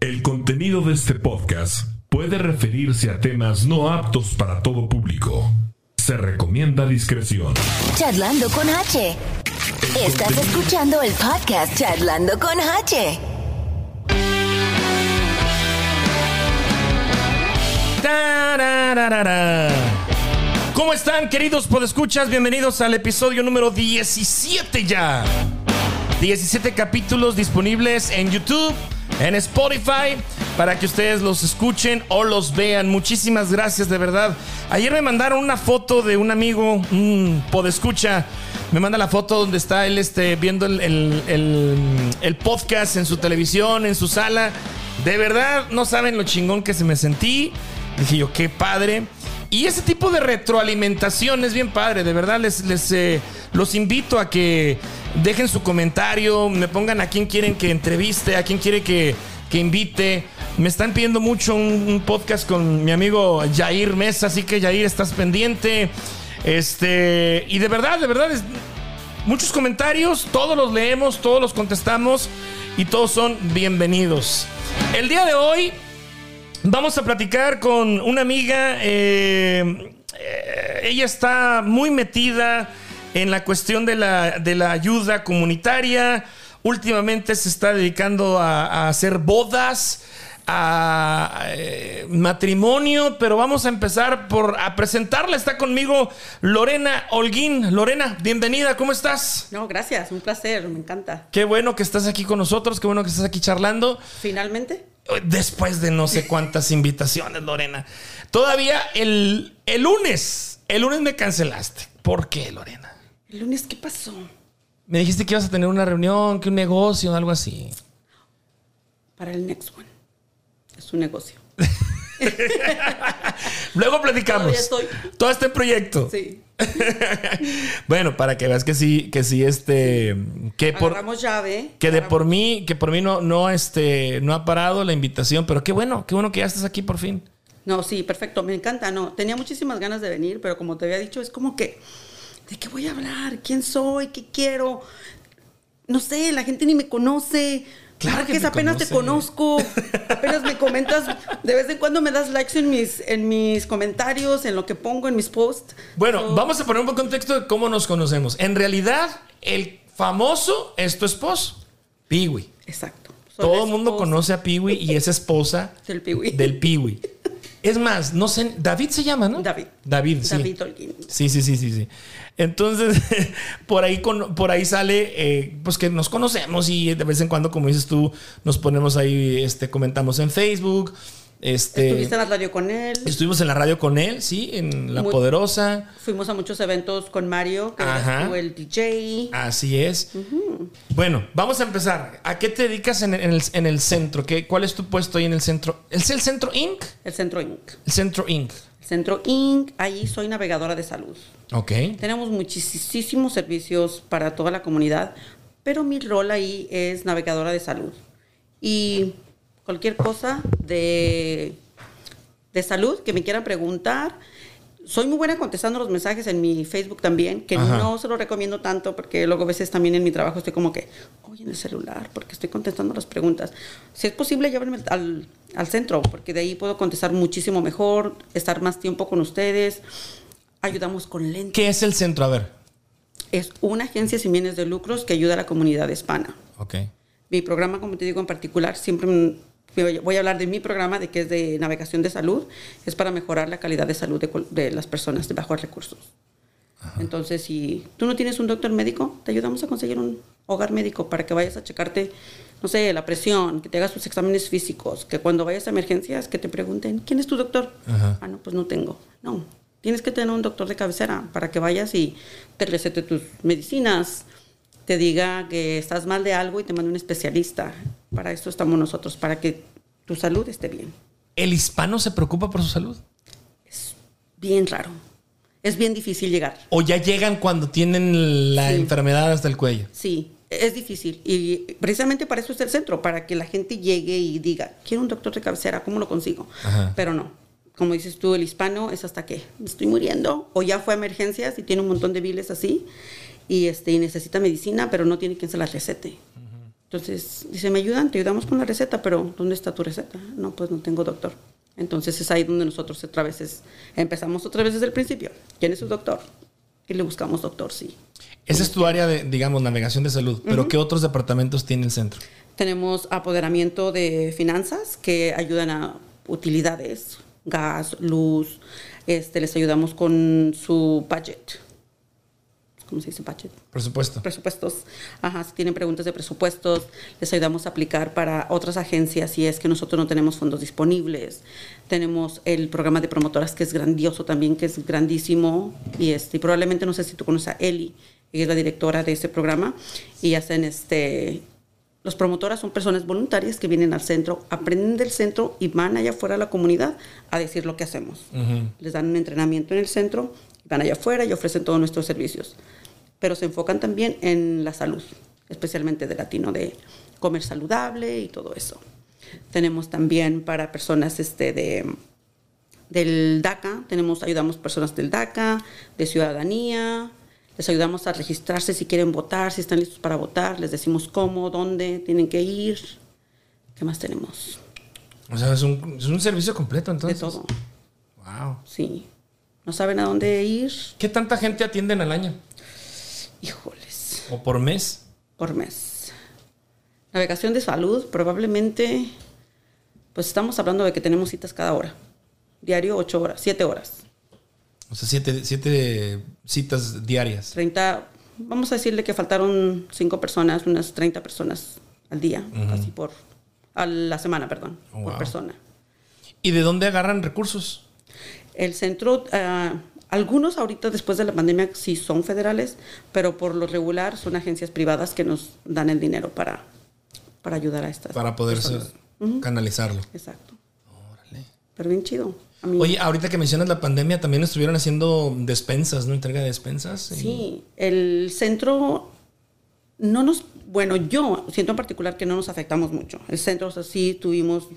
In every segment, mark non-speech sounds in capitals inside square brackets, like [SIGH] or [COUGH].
El contenido de este podcast puede referirse a temas no aptos para todo público. Se recomienda discreción. Charlando con H. Estás escuchando el podcast Charlando con H. ¿Cómo están, queridos podescuchas? Bienvenidos al episodio número 17 ya. 17 capítulos disponibles en YouTube, en Spotify, para que ustedes los escuchen o los vean. Muchísimas gracias, de verdad. Ayer me mandaron una foto de un amigo, un podescucha. Me manda la foto donde está él este, viendo el, el- el- el podcast en su televisión, en su sala. De verdad, no saben lo chingón que se me sentí. Dije yo, qué padre. Y ese tipo de retroalimentación es bien padre, de verdad les, les eh, los invito a que dejen su comentario, me pongan a quién quieren que entreviste, a quién quiere que, que invite. Me están pidiendo mucho un, podcast con mi amigo Jair Mesa, así que Jair, estás pendiente. Este, y de verdad, de verdad, es, muchos comentarios, todos los leemos, todos los contestamos y todos son bienvenidos. El día de hoy Vamos a platicar con una amiga. eh, eh, ella está muy metida en la cuestión de la, de la ayuda comunitaria. Últimamente se está dedicando a, a hacer bodas, a eh, matrimonio, pero vamos a empezar por a presentarla. Está conmigo Lorena Holguín. Lorena, bienvenida, ¿cómo estás? No, gracias, un placer, me encanta. Qué bueno que estás aquí con nosotros, qué bueno que estás aquí charlando. Finalmente, Después de no sé cuántas invitaciones, Lorena. Todavía el, el lunes, el lunes me cancelaste. ¿Por qué, Lorena? el lunes, ¿qué pasó? Me dijiste que ibas a tener una reunión, que un negocio, algo así. Para el next one. Es un negocio. [LAUGHS] [LAUGHS] Luego platicamos. Estoy. Todo este proyecto. Sí. [LAUGHS] bueno, para que veas que sí, que sí, este, que por, Agarramos llave. que de por mí, que por mí no, no, este, no ha parado la invitación, pero qué bueno, qué bueno que ya estás aquí por fin. No, sí, perfecto, me encanta. No, tenía muchísimas ganas de venir, pero como te había dicho, es como que, ¿de qué voy a hablar? ¿Quién soy? ¿Qué quiero? No sé, la gente ni me conoce. Claro que me apenas te conozco. apenas me comentas. De vez en cuando me das likes en mis, en mis comentarios, en lo que pongo en mis posts. Bueno, So, vamos a poner un poco contexto de cómo nos conocemos. En realidad, el famoso es tu esposo, Piwi. Exacto. Todo el mundo conoce a Piwi y es esposa Del Piwi. del Piwi. Es más, no sé, David se llama, ¿no? David. David, sí. David Holguín. Sí, sí, sí, sí, sí. Entonces, [LAUGHS] por ahí, con- por ahí sale, eh, pues que nos conocemos y de vez en cuando, como dices tú, nos ponemos ahí, este, comentamos en Facebook. Este, Estuviste en la radio con él. estuvimos en la radio con él, sí, en La Muy- Poderosa. Fuimos a muchos eventos con Mario, que Ajá. el DJ. Así es. Bueno, vamos a empezar. ¿A qué te dedicas en el, en el- en el centro? ¿Qué, ¿Cuál es tu puesto ahí en el centro? ¿Es el centro Inc? El Centro Inc. El centro Inc. El Centro Inc. Ahí soy navegadora de salud. Ok. Tenemos muchísimos servicios para toda la comunidad, pero mi rol ahí es navegadora de salud. Y cualquier cosa de, de salud que me quieran preguntar. Soy muy buena contestando los mensajes en mi Facebook también, que Ajá. no se lo recomiendo tanto porque luego a veces también en mi trabajo estoy como que, oye, en el celular, porque estoy contestando las preguntas. Si es posible, llévenme al, al centro, porque de ahí puedo contestar muchísimo mejor, estar más tiempo con ustedes. Ayudamos con lentes. ¿Qué es el centro? A ver. Es una agencia sin bienes de lucros que ayuda a la comunidad hispana. Ok. Mi programa, como te digo en particular, siempre voy a hablar de mi programa, de que es de navegación de salud, es para mejorar la calidad de salud de, de las personas de bajos recursos. Entonces, si tú no tienes un doctor médico, te ayudamos a conseguir un hogar médico para que vayas a checarte, no sé, la presión, que te hagas tus exámenes físicos, que cuando vayas a emergencias, que te pregunten, ¿quién es tu doctor? Ajá. Ah, no, pues no tengo. No, tienes que tener un doctor de cabecera para que vayas y te recete tus medicinas, te diga que estás mal de algo y te mande un especialista. Para esto estamos nosotros, para que tu salud esté bien. ¿El hispano se preocupa por su salud? Es bien raro. Es bien difícil llegar. ¿O ya llegan cuando tienen la Sí. enfermedad hasta el cuello? Sí, es difícil. Y precisamente para eso está el centro, para que la gente llegue y diga, quiero un doctor de cabecera, ¿cómo lo consigo? Ajá. Pero no. Como dices tú, el hispano es hasta que me estoy muriendo o ya fue a emergencias y tiene un montón de biles así y, este, y necesita medicina, pero no tiene quien se la recete. Entonces, dice, ¿me ayudan? Te ayudamos con la receta, pero ¿dónde está tu receta? No, pues no tengo doctor. Entonces es ahí donde nosotros otra vez es- empezamos otra vez desde el principio. ¿Quién es su doctor? Y le buscamos doctor, sí. Esa es tu área de, digamos, navegación de salud. Pero ¿qué otros departamentos tiene el centro? Tenemos apoderamiento de finanzas que ayudan a utilidades, gas, luz. Este, les ayudamos con su budget. ¿Cómo se dice budget? Por supuesto. presupuestos. Ajá, si tienen preguntas de presupuestos, les ayudamos a aplicar para otras agencias si es que nosotros no tenemos fondos disponibles. Tenemos el programa de promotoras que es grandioso también, que es grandísimo. Y, este, probablemente, no sé si tú conoces a Eli, ella es la directora de ese programa. Y hacen este... Los promotoras son personas voluntarias que vienen al centro, aprenden del centro y van allá afuera a la comunidad a decir lo que hacemos. Les dan un entrenamiento en el centro, van allá afuera y ofrecen todos nuestros servicios pero se enfocan también en la salud, especialmente de latino, de comer saludable y todo eso. Tenemos también para personas este, de, del DACA, tenemos, ayudamos personas del DACA, de ciudadanía, les ayudamos a registrarse si quieren votar, si están listos para votar, les decimos cómo, dónde tienen que ir. ¿Qué más tenemos? O sea, es un, es un servicio completo De entonces. todo, Wow. sí. ¿No saben a dónde ir? ¿Qué tanta gente atienden al año? Híjoles. ¿O por mes? por mes. Navegación de salud, probablemente, pues estamos hablando de que tenemos citas cada hora. Diario, 8 horas, 7 horas. O sea, siete, siete citas diarias. 30, vamos a decirle que faltaron 5 personas, unas 30 personas al día, así por, a la semana, perdón, por persona. ¿Y de dónde agarran recursos? El centro, ah, algunos ahorita después de la pandemia sí son federales, pero por lo regular son agencias privadas que nos dan el dinero para, para ayudar a estas Para poder canalizarlo. Exacto. Órale. Pero bien chido. A mí- Oye, ahorita que mencionas la pandemia, también estuvieron haciendo despensas, ¿no? Entrega de despensas. Sí, el centro no nos, bueno, yo siento en particular que no nos afectamos mucho. El centro, o sea, sí tuvimos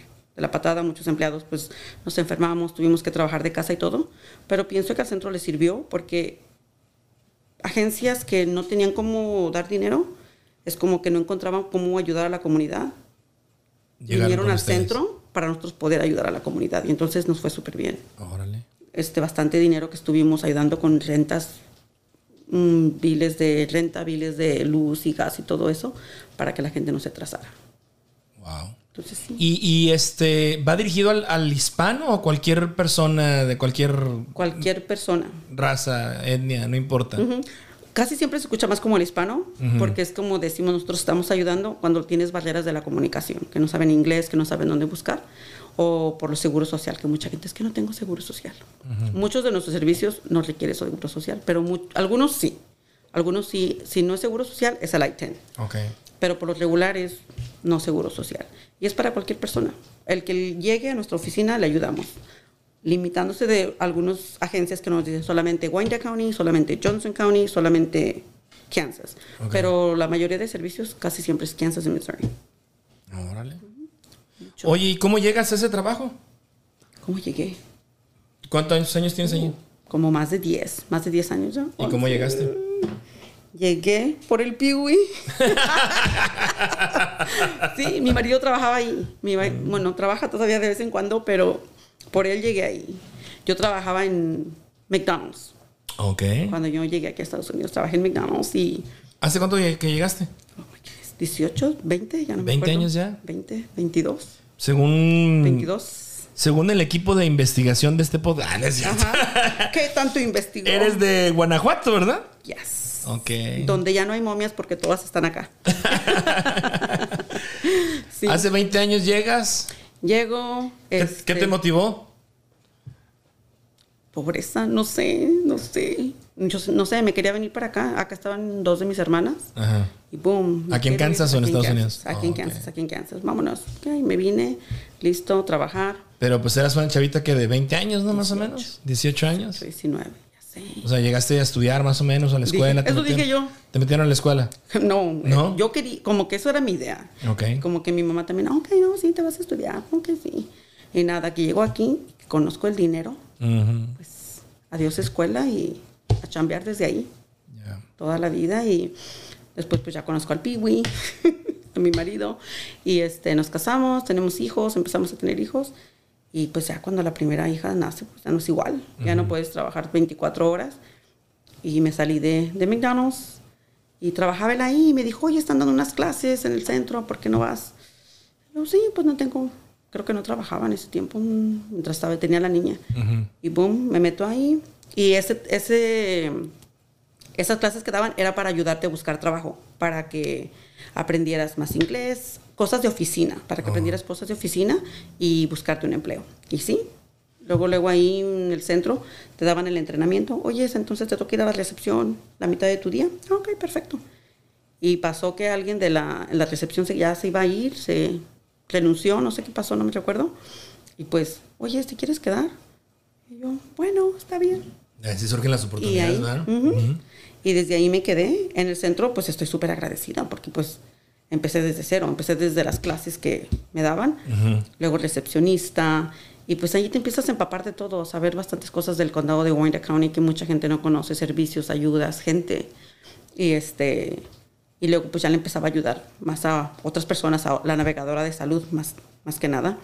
de la patada, muchos empleados, pues nos enfermamos, tuvimos que trabajar de casa y todo, pero pienso que al centro le sirvió porque agencias que no tenían cómo dar dinero, es como que no encontraban cómo ayudar a la comunidad. Llegaron Vinieron al ustedes. centro para nosotros poder ayudar a la comunidad y entonces nos fue súper bien Órale. este, bastante dinero que estuvimos ayudando con rentas, mm, biles de renta, biles de luz y gas y todo eso, para que la gente no se atrasara. Wow. Entonces, sí. ¿Y, y, este va dirigido al, al hispano o cualquier persona de cualquier Cualquier persona. raza, etnia, no importa? Casi siempre se escucha más como el hispano, porque es como decimos, nosotros estamos ayudando cuando tienes barreras de la comunicación, que no saben inglés, que no saben dónde buscar, o por lo seguro social, que mucha gente es que no tengo seguro social. Muchos de nuestros servicios no requieren seguro social, pero mu- algunos sí. Algunos sí, si no es seguro social, es el I-10. Ok. pero por lo regular es no seguro social. Y es para cualquier persona. El que llegue a nuestra oficina le ayudamos, limitándose de algunas agencias que nos dicen solamente Wyandotte County, solamente Johnson County, solamente Kansas. Pero la mayoría de servicios casi siempre es Kansas y Missouri. Órale. Oye, ¿y cómo llegas a ese trabajo? ¿Cómo llegué? ¿Cuántos años, años tienes ahí? Como más de 10, más de 10 años ya. ¿Y cómo llegaste? Llegué por el Piwi. [LAUGHS] sí, mi marido trabajaba ahí. Mi ma- bueno, trabaja todavía de vez en cuando, pero por él llegué ahí. Yo trabajaba en McDonald's. Ok. Cuando yo llegué aquí a Estados Unidos, trabajé en McDonald's y... ¿Hace cuánto que llegaste? oh, ¿qué es? 18, 20, ya no me 20 acuerdo. años ya. 20, 22, Según, 22. según el equipo de investigación de este podcast. Ah, no es. ¿Qué tanto investigó? [LAUGHS] Eres de Guanajuato, ¿verdad? Yes. Donde ya no hay momias porque todas están acá. [LAUGHS] sí. Hace 20 años llegas. Llego. ¿Qué, este, qué te motivó? pobreza, no sé, no sé. Yo no sé, me quería venir para acá. Acá estaban dos de mis hermanas. Ajá. Y boom. ¿Aquí en ir, Kansas o en Estados Kansas, Unidos? Aquí Oh, en ok. Kansas, aquí en Kansas. Vámonos. Ok, me vine, listo, trabajar. Pero pues eras una chavita que de 20 años, ¿no? Más o menos. 18 años. 19, sé. O sea, llegaste a estudiar más o menos a la Dije- escuela. eso dije yo. Te metieron a la escuela. [LAUGHS] No, ¿No? yo quería, como que eso era mi idea. Ok. Como que mi mamá también, ok, no, sí, te vas a estudiar, ok, sí. Y nada, que llego aquí, conozco el dinero, Ujú. pues adiós escuela y a chambear desde ahí. Ya. toda la vida y después pues ya conozco al Piwi. [LAUGHS] a mi marido y este, nos casamos, tenemos hijos, empezamos a tener hijos y pues ya cuando la primera hija nace, pues ya no es igual, ya no puedes trabajar 24 horas y me salí de, de McDonald's y trabajaba él ahí y me dijo, oye, están dando unas clases en el centro, ¿por qué no vas? Yo, sí, pues no tengo, creo que no trabajaba en ese tiempo, mm, mientras estaba, tenía la niña. Y boom, me meto ahí. Y ese, ese, esas clases que daban era para ayudarte a buscar trabajo, para que aprendieras más inglés, cosas de oficina, para que aprendieras cosas de oficina y buscarte un empleo. Y sí, luego, luego ahí en el centro te daban el entrenamiento. Oye, entonces te toca ir a la recepción la mitad de tu día. Ah, ok, perfecto. Y pasó que alguien de la, en la recepción se- ya se iba a ir, se renunció, no sé qué pasó, no me recuerdo. Y pues, oye, ¿te quieres quedar? Y yo, bueno, está bien. Así surgen las Y, oportunidades, ahí, ¿verdad? ujú. Ujú. y desde ahí me quedé en el centro, pues estoy súper agradecida porque pues empecé desde cero, empecé desde las clases que me daban, luego recepcionista, y pues ahí te empiezas a empapar de todo, saber bastantes cosas del condado de Wayne County que mucha gente no conoce, servicios, ayudas, gente, y este, y luego pues ya le empezaba a ayudar más a otras personas, a la navegadora de salud más, más que nada,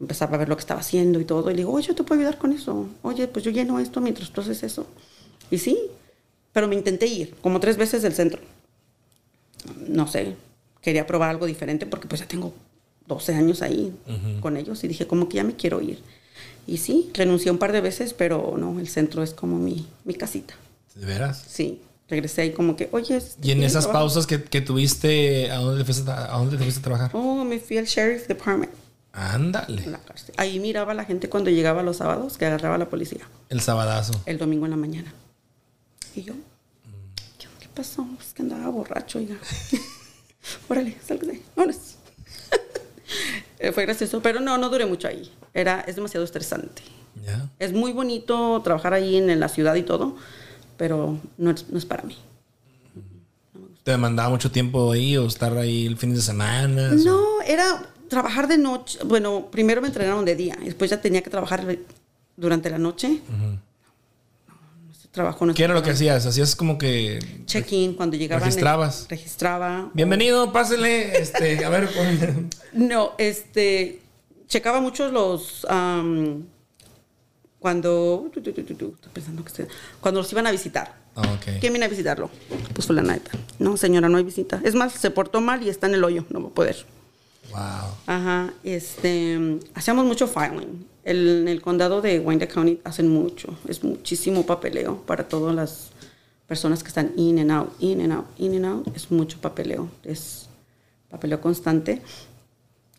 empezaba a ver lo que estaba haciendo y todo. Y le digo, oye, yo te puedo ayudar con eso. Oye, pues yo lleno esto mientras tú haces eso. Y sí, pero me intenté ir como tres veces del centro. No sé, quería probar algo diferente porque pues ya tengo 12 años ahí con ellos y dije, como que ya me quiero ir. Y sí, renuncié un par de veces, pero no, el centro es como mi, mi casita. ¿De veras? Sí, regresé ahí como que, oye... este, Y en ¿tienes esas trabajo? pausas que, que tuviste, ¿a dónde, te fuiste a, a dónde te fuiste a trabajar? Oh, me fui al Sheriff Department, Ándale. Ahí miraba a la gente cuando llegaba los sábados que agarraba a la policía. El sabadazo. el domingo en la mañana. Y yo, ¿qué, qué pasó? Es que andaba borracho, oiga. [LAUGHS] Órale, sálgase, vámonos. [LAUGHS] Eh, Fue gracioso, pero no, no duré mucho ahí. Era, es demasiado estresante. ¿Ya? Es muy bonito trabajar ahí en, en la ciudad y todo, pero no es, no es para mí. ¿Te demandaba mucho tiempo ahí o estar ahí el fin de semana? No, era trabajar de noche. Bueno, primero me entrenaron de día, después ya tenía que trabajar durante la noche. No, ese trabajo no es ¿Qué era lo que hacías? Hacías como que... check-in cuando llegaban. ¿Registrabas? registraba. Bienvenido, pásele. Este, a ver, [LAUGHS] No, este, checaba mucho los, cuando, tu, tu, pensando que se- cuando los iban a visitar. Ah. ¿Quién viene a visitarlo? Pues fulana de tal. No, señora, no hay visita. Es más, se portó mal y está en el hoyo, no va a poder. Wow. Ajá, este, hacíamos mucho filing. El- en el condado de Wayne County hacen mucho, es muchísimo papeleo para todas las personas que están in and out, in and out, in and out. Es mucho papeleo, es papeleo constante.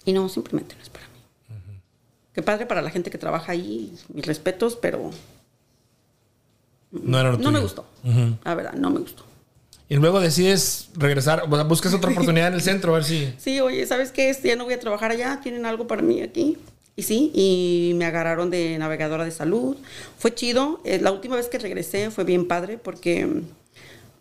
Y no, simplemente no es para mí. Qué padre para la gente que trabaja ahí, mis respetos, pero No era no me gustó. Ujú. La verdad, no me gustó. Y luego decides regresar, o sea, buscas otra oportunidad en el centro, a ver si... [LAUGHS] Sí, oye, ¿sabes qué? Este, Ya no voy a trabajar allá, tienen algo para mí aquí. Y sí, y me agarraron de navegadora de salud. Fue chido. Eh, la última vez que regresé fue bien padre porque,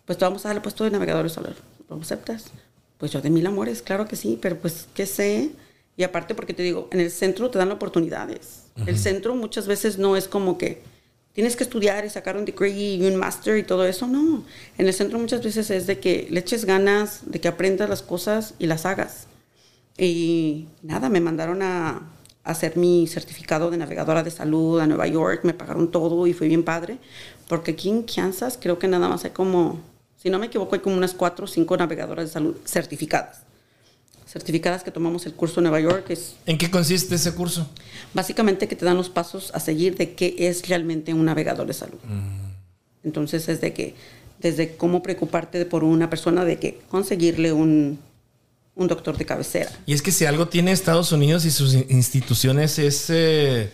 pues, te vamos a dar el puesto de navegador de salud. ¿Lo aceptas? Pues yo de mil amores, claro que sí, pero pues, ¿qué sé? Y aparte porque te digo, en el centro te dan oportunidades. El centro muchas veces no es como que tienes que estudiar y sacar un degree y un master y todo eso. No, en el centro muchas veces es de que le eches ganas, de que aprendas las cosas y las hagas. Y nada, me mandaron a hacer mi certificado de navegadora de salud a Nueva York, me pagaron todo y fue bien padre, porque aquí en Kansas creo que nada más hay como, si no me equivoco, hay como unas cuatro o cinco navegadoras de salud certificadas. Certificadas que tomamos el curso en Nueva York, es ¿En qué consiste ese curso? básicamente que te dan los pasos a seguir de qué es realmente un navegador de salud. Entonces es de que, desde cómo preocuparte por una persona, de que conseguirle un, un doctor de cabecera. Y es que si algo tiene Estados Unidos y sus in- instituciones es... eh,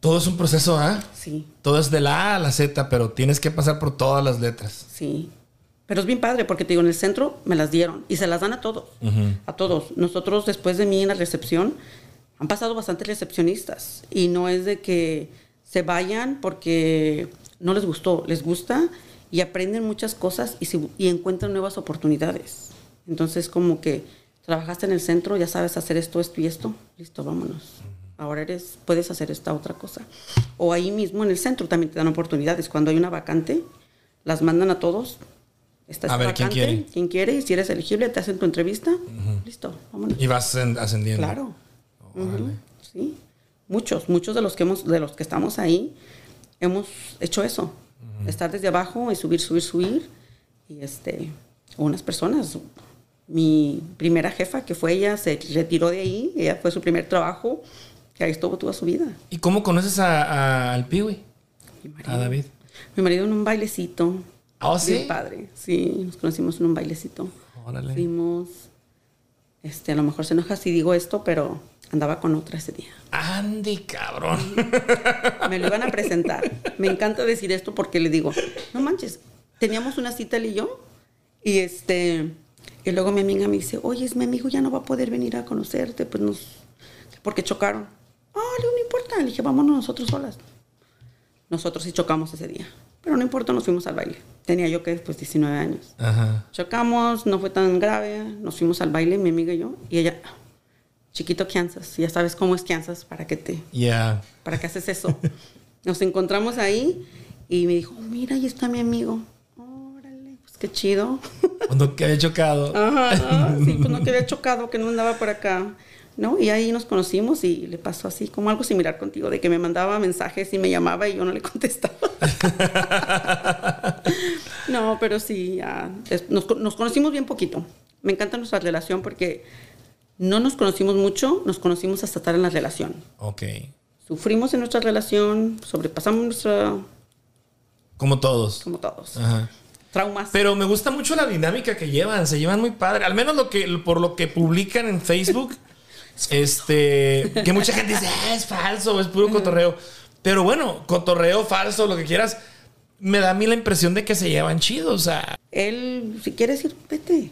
todo es un proceso, ¿ah? Sí, Todo es de la A a la Z, pero tienes que pasar por todas las letras. sí. Pero es bien padre porque te digo, en el centro me las dieron y se las dan a todos. A todos. Nosotros después de mí en la recepción han pasado bastantes recepcionistas y no es de que se vayan porque no les gustó, les gusta y aprenden muchas cosas y, se- y encuentran nuevas oportunidades. Entonces como que trabajaste en el centro, ya sabes hacer esto, esto y esto, listo, vámonos. Ahora eres, puedes hacer esta otra cosa. O ahí mismo en el centro también te dan oportunidades. Cuando hay una vacante, las mandan a todos Está A ver, ¿quién vacante, quiere? ¿Quién quiere? Y si eres elegible, te hacen tu entrevista. Listo, vámonos. Y vas en- ascendiendo. Claro. Sí. Muchos, muchos de los que hemos, de los que estamos ahí, hemos hecho eso. Estar desde abajo y subir, subir, subir. Y este, unas personas. Mi primera jefa, que fue ella, se retiró de ahí. Ella fue su primer trabajo. Y ahí estuvo toda su vida. ¿Y cómo conoces a- a- al Piwi? Mi. A David. Mi marido en un bailecito. ¿Oh, sí? Bien padre. Sí, nos conocimos en un bailecito. Órale. Fuimos. Este, a lo mejor se enoja si digo esto, pero andaba con otra ese día. Andy, cabrón. Me lo iban a presentar. Me encanta decir esto porque le digo, no manches, teníamos una cita él y yo. Y este, y luego mi amiga me dice, oye, es mi amigo ya no va a poder venir a conocerte, pues nos, porque chocaron. Ah, digo, no importa. Le dije, vámonos nosotros solas. Nosotros sí chocamos ese día. Pero no importa, nos fuimos al baile. Tenía yo que, pues, 19 años. Ajá. Chocamos, no fue tan grave. Nos fuimos al baile, mi amiga y yo. Y ella, chiquito Kansas. Ya sabes cómo es Kansas, para que te Ya. ¿para qué haces eso? [LAUGHS] Nos encontramos ahí y me dijo, mira, ahí está mi amigo. Órale, pues qué chido. Cuando que había chocado. Ajá, [LAUGHS] sí, pues no que había chocado, que no andaba por acá. ¿No? Y ahí nos conocimos y le pasó así, como algo similar contigo, de que me mandaba mensajes y me llamaba y yo no le [LAUGHS] contestaba. no, pero sí, ya, nos, co- nos conocimos bien poquito. Me encanta nuestra relación porque no nos conocimos mucho, nos conocimos hasta estar en la relación Ok. sufrimos en nuestra relación, sobrepasamos nuestra, Como todos. como todos, Ajá. Traumas. Pero me gusta mucho la dinámica que llevan, se llevan muy padre. Al menos lo que por lo que publican en Facebook, [LAUGHS] este, que mucha gente dice, "Ah, es falso, es puro cotorreo. Pero bueno, cotorreo falso, lo que quieras, me da a mí la impresión de que se llevan chido, o sea, Él, si quieres ir, vete.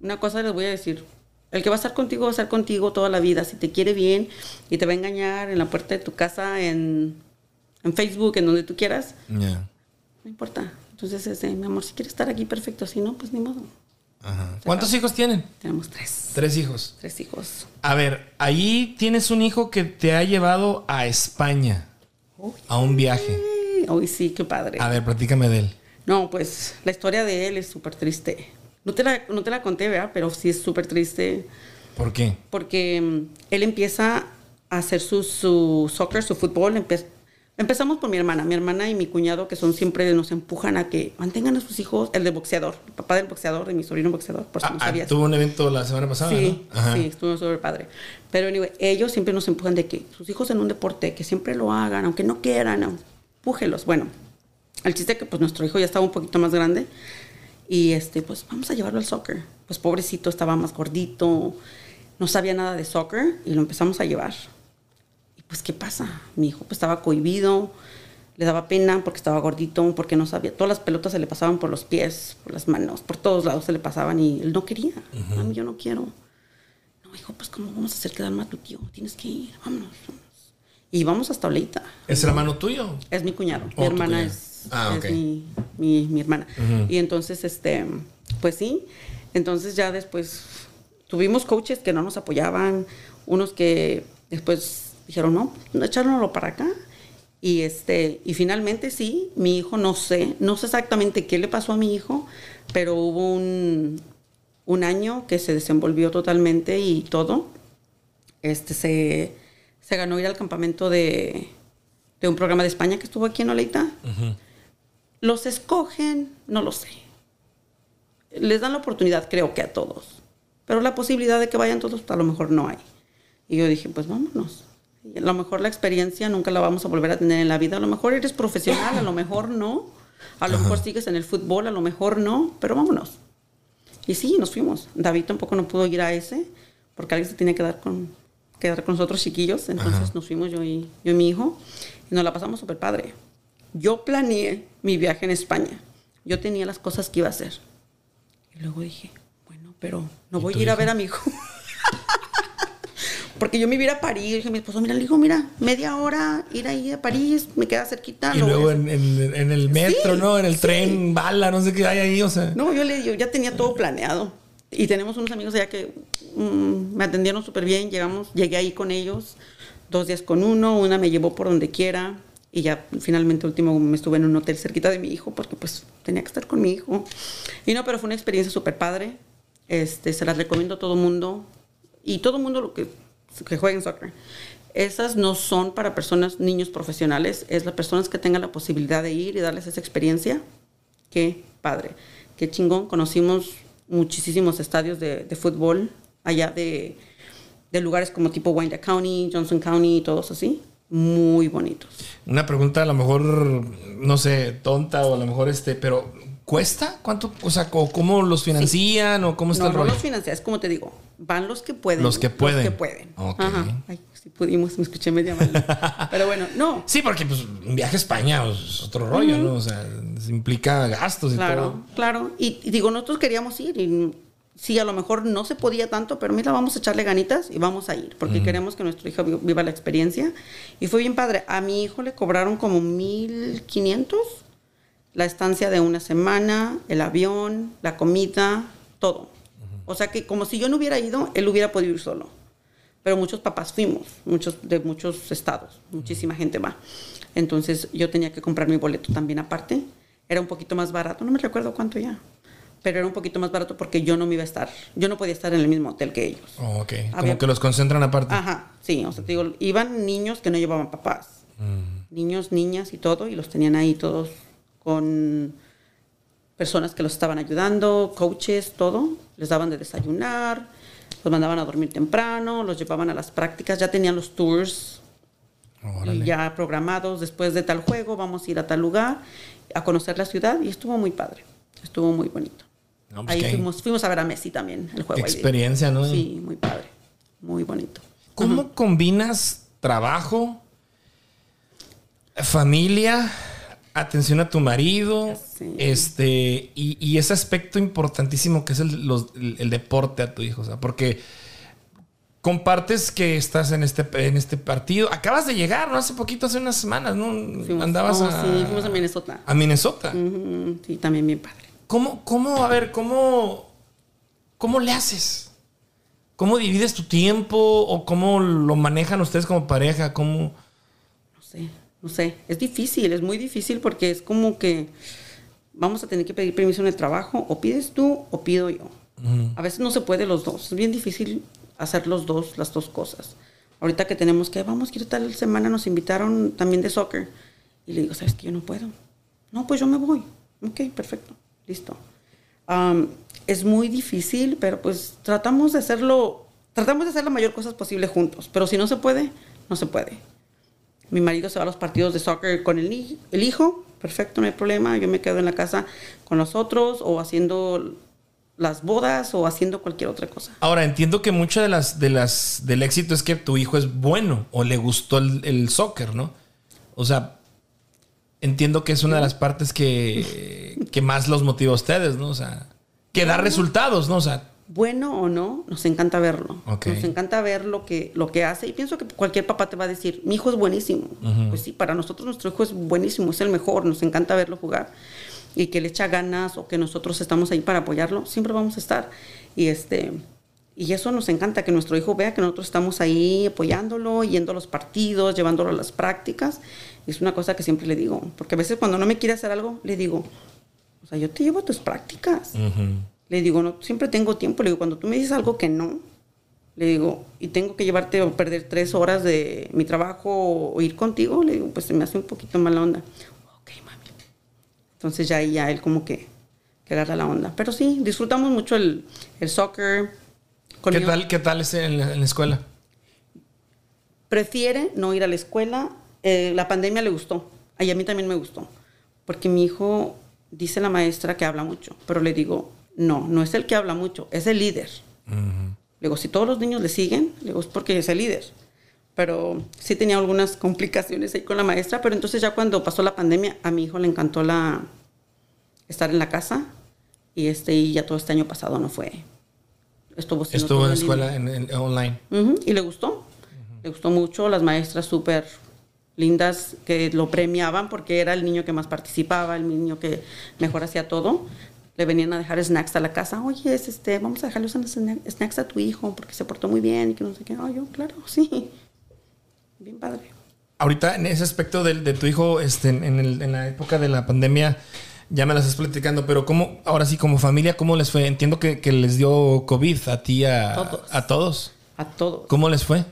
Una cosa les voy a decir. El que va a estar contigo va a estar contigo toda la vida. Si te quiere bien y te va a engañar en la puerta de tu casa, en, en Facebook, en donde tú quieras, no importa. Entonces, ese, mi amor, si quieres estar aquí, perfecto. Si no, pues ni modo. Ajá. ¿Cuántos hijos tienen? Tenemos tres. Tres hijos. Tres hijos. A ver, ahí tienes un hijo que te ha llevado a España a un viaje. Hoy sí, qué padre. A ver, platícame de él. No, pues la historia de él es súper triste. No te, la, no te la conté, ¿verdad? Pero sí es súper triste ¿Por qué? porque mm, él empieza a hacer su, su soccer, su fútbol. Empe- empezamos por mi hermana. Mi hermana y mi cuñado, que son siempre nos empujan a que mantengan a sus hijos. El de boxeador, el papá del boxeador, de mi sobrino boxeador, por si Ah, no ah, sabías. tuvo un evento la semana pasada, Sí, ¿no? Ajá. sí, estuvo súper padre. Pero anyway, ellos siempre nos empujan de que sus hijos en un deporte, que siempre lo hagan, aunque no quieran, empújelos. Bueno, el chiste es que pues nuestro hijo ya estaba un poquito más grande y este, pues vamos a llevarlo al soccer. Pues pobrecito, estaba más gordito, no sabía nada de soccer y lo empezamos a llevar. Pues, ¿qué pasa? Mi hijo pues estaba cohibido, le daba pena porque estaba gordito, porque no sabía. Todas las pelotas se le pasaban por los pies, por las manos, por todos lados se le pasaban y él no quería. Mami, yo no quiero. No, hijo, pues, ¿cómo vamos a hacer quedar mal a tu tío? Tienes que ir, vámonos. vámonos. Y vamos hasta Oleita. ¿Es hermano tuyo? Es mi cuñado. Oh, mi tu hermana es, Ah, es mi, mi, mi hermana. Y entonces, este, pues sí. Entonces ya después tuvimos coaches que no nos apoyaban, unos que después dijeron, no, no echárnoslo para acá. Y este, y finalmente sí, mi hijo no sé, no sé exactamente qué le pasó a mi hijo, pero hubo un, un año que se desenvolvió totalmente y todo. Este se, se ganó ir al campamento de, de un programa de España que estuvo aquí en Oleita. Los escogen, no lo sé. Les dan la oportunidad, creo que a todos. Pero la posibilidad de que vayan todos, a lo mejor no hay. Y yo dije, pues vámonos. A lo mejor la experiencia nunca la vamos a volver a tener en la vida. A lo mejor eres profesional, a lo mejor no. A lo mejor sigues en el fútbol, a lo mejor no. Pero vámonos. Y sí, nos fuimos. David tampoco no pudo ir a ese, porque alguien se tenía que dar con, quedar con los otros chiquillos. Entonces nos fuimos yo y, yo y mi hijo. Y nos la pasamos súper padre. Yo planeé mi viaje en España. Yo tenía las cosas que iba a hacer. Y luego dije, bueno, pero no voy a ir a ver a mi hijo. [LAUGHS] Porque yo me iba a ir a París. Dije a mi esposo, mira, le digo, mira, media hora ir ahí a París, me queda cerquita. Y luego hacer". en, en- en el metro, Sí, ¿no? En el sí. tren, bala, no sé qué hay ahí, o sea. No, yo le yo ya tenía todo planeado. Y tenemos unos amigos allá que mm, me atendieron súper bien. Llegamos, llegué ahí con ellos, dos días con uno, una me llevó por donde quiera. Y ya finalmente último me estuve en un hotel cerquita de mi hijo porque pues tenía que estar con mi hijo. Y no, pero fue una experiencia súper padre. Este, se las recomiendo a todo mundo. Y todo mundo lo que, que juegue en soccer. Esas no son para personas, niños profesionales. Es las personas que tengan la posibilidad de ir y darles esa experiencia. Qué padre. Qué chingón. Conocimos muchísimos estadios de, de fútbol allá de, de lugares como tipo Wyandotte County, Johnson County todos así. Muy bonitos. Una pregunta a lo mejor, no sé, tonta o a lo mejor este, pero ¿cuesta? ¿Cuánto? O sea, ¿cómo los financian o cómo está No, el no rollo? los financian, es como te digo, van los que pueden. Los que pueden. Los que pueden. Ok. Ajá. Ay, si pudimos, me escuché media mal. [LAUGHS] Pero bueno, no. Sí, porque pues un viaje a España es otro rollo, ¿no? O sea, implica gastos y Claro, todo. claro. Y, y digo, nosotros queríamos ir y sí, a lo mejor no se podía tanto, pero mira, vamos a echarle ganitas y vamos a ir, porque queremos que nuestro hijo vi- viva la experiencia. Y fue bien padre. A mi hijo le cobraron como 1.500 la estancia de una semana, el avión, la comida, todo. O sea que como si yo no hubiera ido, él hubiera podido ir solo. Pero muchos papás fuimos, muchos de muchos estados, muchísima gente va. Entonces yo tenía que comprar mi boleto también aparte. Era un poquito más barato, no me recuerdo cuánto ya, pero era un poquito más barato porque yo no me iba a estar, yo no podía estar en el mismo hotel que ellos. Oh, ok. Como Había- que los concentran aparte. Ajá, sí, o sea, te digo, iban niños que no llevaban papás, niños, niñas y todo, y los tenían ahí todos con personas que los estaban ayudando, coaches, todo, les daban de desayunar, los mandaban a dormir temprano, los llevaban a las prácticas, ya tenían los tours Órale. y ya programados, después de tal juego vamos a ir a tal lugar, a conocer la ciudad, y estuvo muy padre, estuvo muy bonito. No, pues, ahí fuimos, fuimos a ver a Messi también, el juego. ahí. experiencia, ¿no? Sí, muy padre, muy bonito. ¿Cómo combinas trabajo, familia, atención a tu marido, Sí. este, y, y ese aspecto importantísimo que es el, los- el- el deporte a tu hijo? O sea, porque compartes que estás en este, en este partido. Acabas de llegar, ¿no? Hace poquito, hace unas semanas, ¿no? Fuimos- Andabas a, Sí, fuimos a Minnesota. a Minnesota. Ujú, Sí, también bien padre. ¿Cómo, cómo, a ver, cómo, cómo le haces? ¿Cómo divides tu tiempo o cómo lo manejan ustedes como pareja? ¿Cómo? No sé, no sé. Es difícil, es muy difícil porque es como que vamos a tener que pedir permiso en el trabajo. O pides tú o pido yo. A veces no se puede los dos. Es bien difícil hacer los dos, las dos cosas. Ahorita que tenemos que, vamos, que tal semana nos invitaron también de soccer. Y le digo, ¿sabes que Yo no puedo. No, pues yo me voy. Ok, perfecto. Listo. Es muy difícil, pero pues tratamos de hacerlo, tratamos de hacer la mayor cosas posible juntos. Pero si no se puede, no se puede. Mi marido se va a los partidos de soccer con el, el hijo, perfecto, no hay problema. Yo me quedo en la casa con los otros o haciendo las bodas o haciendo cualquier otra cosa. Ahora, entiendo que mucho de las, de las, del éxito es que tu hijo es bueno o le gustó el, el soccer, ¿no? O sea, entiendo que es una de las partes que, que más los motiva a ustedes, ¿no? O sea, que da resultados, ¿no? O sea, Bueno o no, nos encanta verlo. Ok. Nos encanta ver lo que, lo que hace. Y pienso que cualquier papá te va a decir, mi hijo es buenísimo. Pues sí, para nosotros nuestro hijo es buenísimo, es el mejor, nos encanta verlo jugar. Y que le echa ganas o que nosotros estamos ahí para apoyarlo, siempre vamos a estar. Y este... Y eso nos encanta, que nuestro hijo vea que nosotros estamos ahí apoyándolo, yendo a los partidos, llevándolo a las prácticas. Y es una cosa que siempre le digo, porque a veces cuando no me quiere hacer algo, le digo, o sea, yo te llevo a tus prácticas. Le digo, no, siempre tengo tiempo. Le digo, cuando tú me dices algo que no, le digo, y tengo que llevarte o perder tres horas de mi trabajo o ir contigo, le digo, pues se me hace un poquito mala onda. Ok, mami. Entonces ya ahí ya él como que, que agarra la onda. Pero sí, disfrutamos mucho el, el soccer. Con ¿qué tal, qué tal es en la, en la escuela? prefiere no ir a la escuela. Eh, la pandemia le gustó. Y a mí también me gustó. Porque mi hijo dice la maestra que habla mucho. Pero le digo, no, no es el que habla mucho, es el líder. Le digo, si todos los niños le siguen, le digo, es porque es el líder. Pero sí tenía algunas complicaciones ahí con la maestra. Pero entonces ya cuando pasó la pandemia, a mi hijo le encantó la estar en la casa. Y, este, y ya todo este año pasado no fue. Estuvo, en la escuela en, en- online. Y le gustó. Le gustó mucho. Las maestras súper lindas que lo premiaban porque era el niño que más participaba, el niño que mejor hacía todo. Le venían a dejar snacks a la casa. Oye, es este, vamos a dejarle unos sna- snacks a tu hijo porque se portó muy bien y que no sé qué. Ay, yo, claro, [LAUGHS] sí. Bien padre. ahorita en ese aspecto de, de tu hijo, este, en, el- en la época de la pandemia, ya me las estás platicando, pero ¿cómo, ahora sí, como familia, cómo les fue? Entiendo que, que les dio COVID a ti, a Todos. a todos. A todos. ¿Cómo les fue?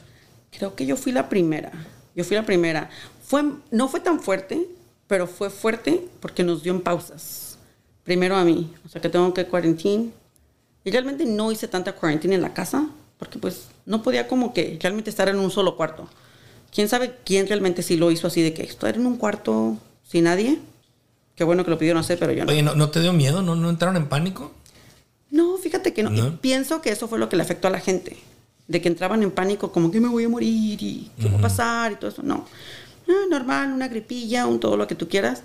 Creo que yo fui la primera. Yo fui la primera. Fue, no fue tan fuerte, pero fue fuerte porque nos dio en pausas. Primero a mí, o sea que tengo que cuarentín. Y realmente no hice tanta cuarentena en la casa porque pues no podía como que realmente estar en un solo cuarto. ¿Quién sabe quién realmente sí lo hizo así de que estar en un cuarto sin nadie? Qué bueno que lo pidieron hacer, pero yo no. Oye, ¿no, no te dio miedo? ¿No, ¿No entraron en pánico? No, fíjate que no. ¿No? Y pienso que eso fue lo que le afectó a la gente. De que entraban en pánico, como que me voy a morir y qué va a pasar y todo eso. No. Ah, normal, una gripilla, un todo lo que tú quieras.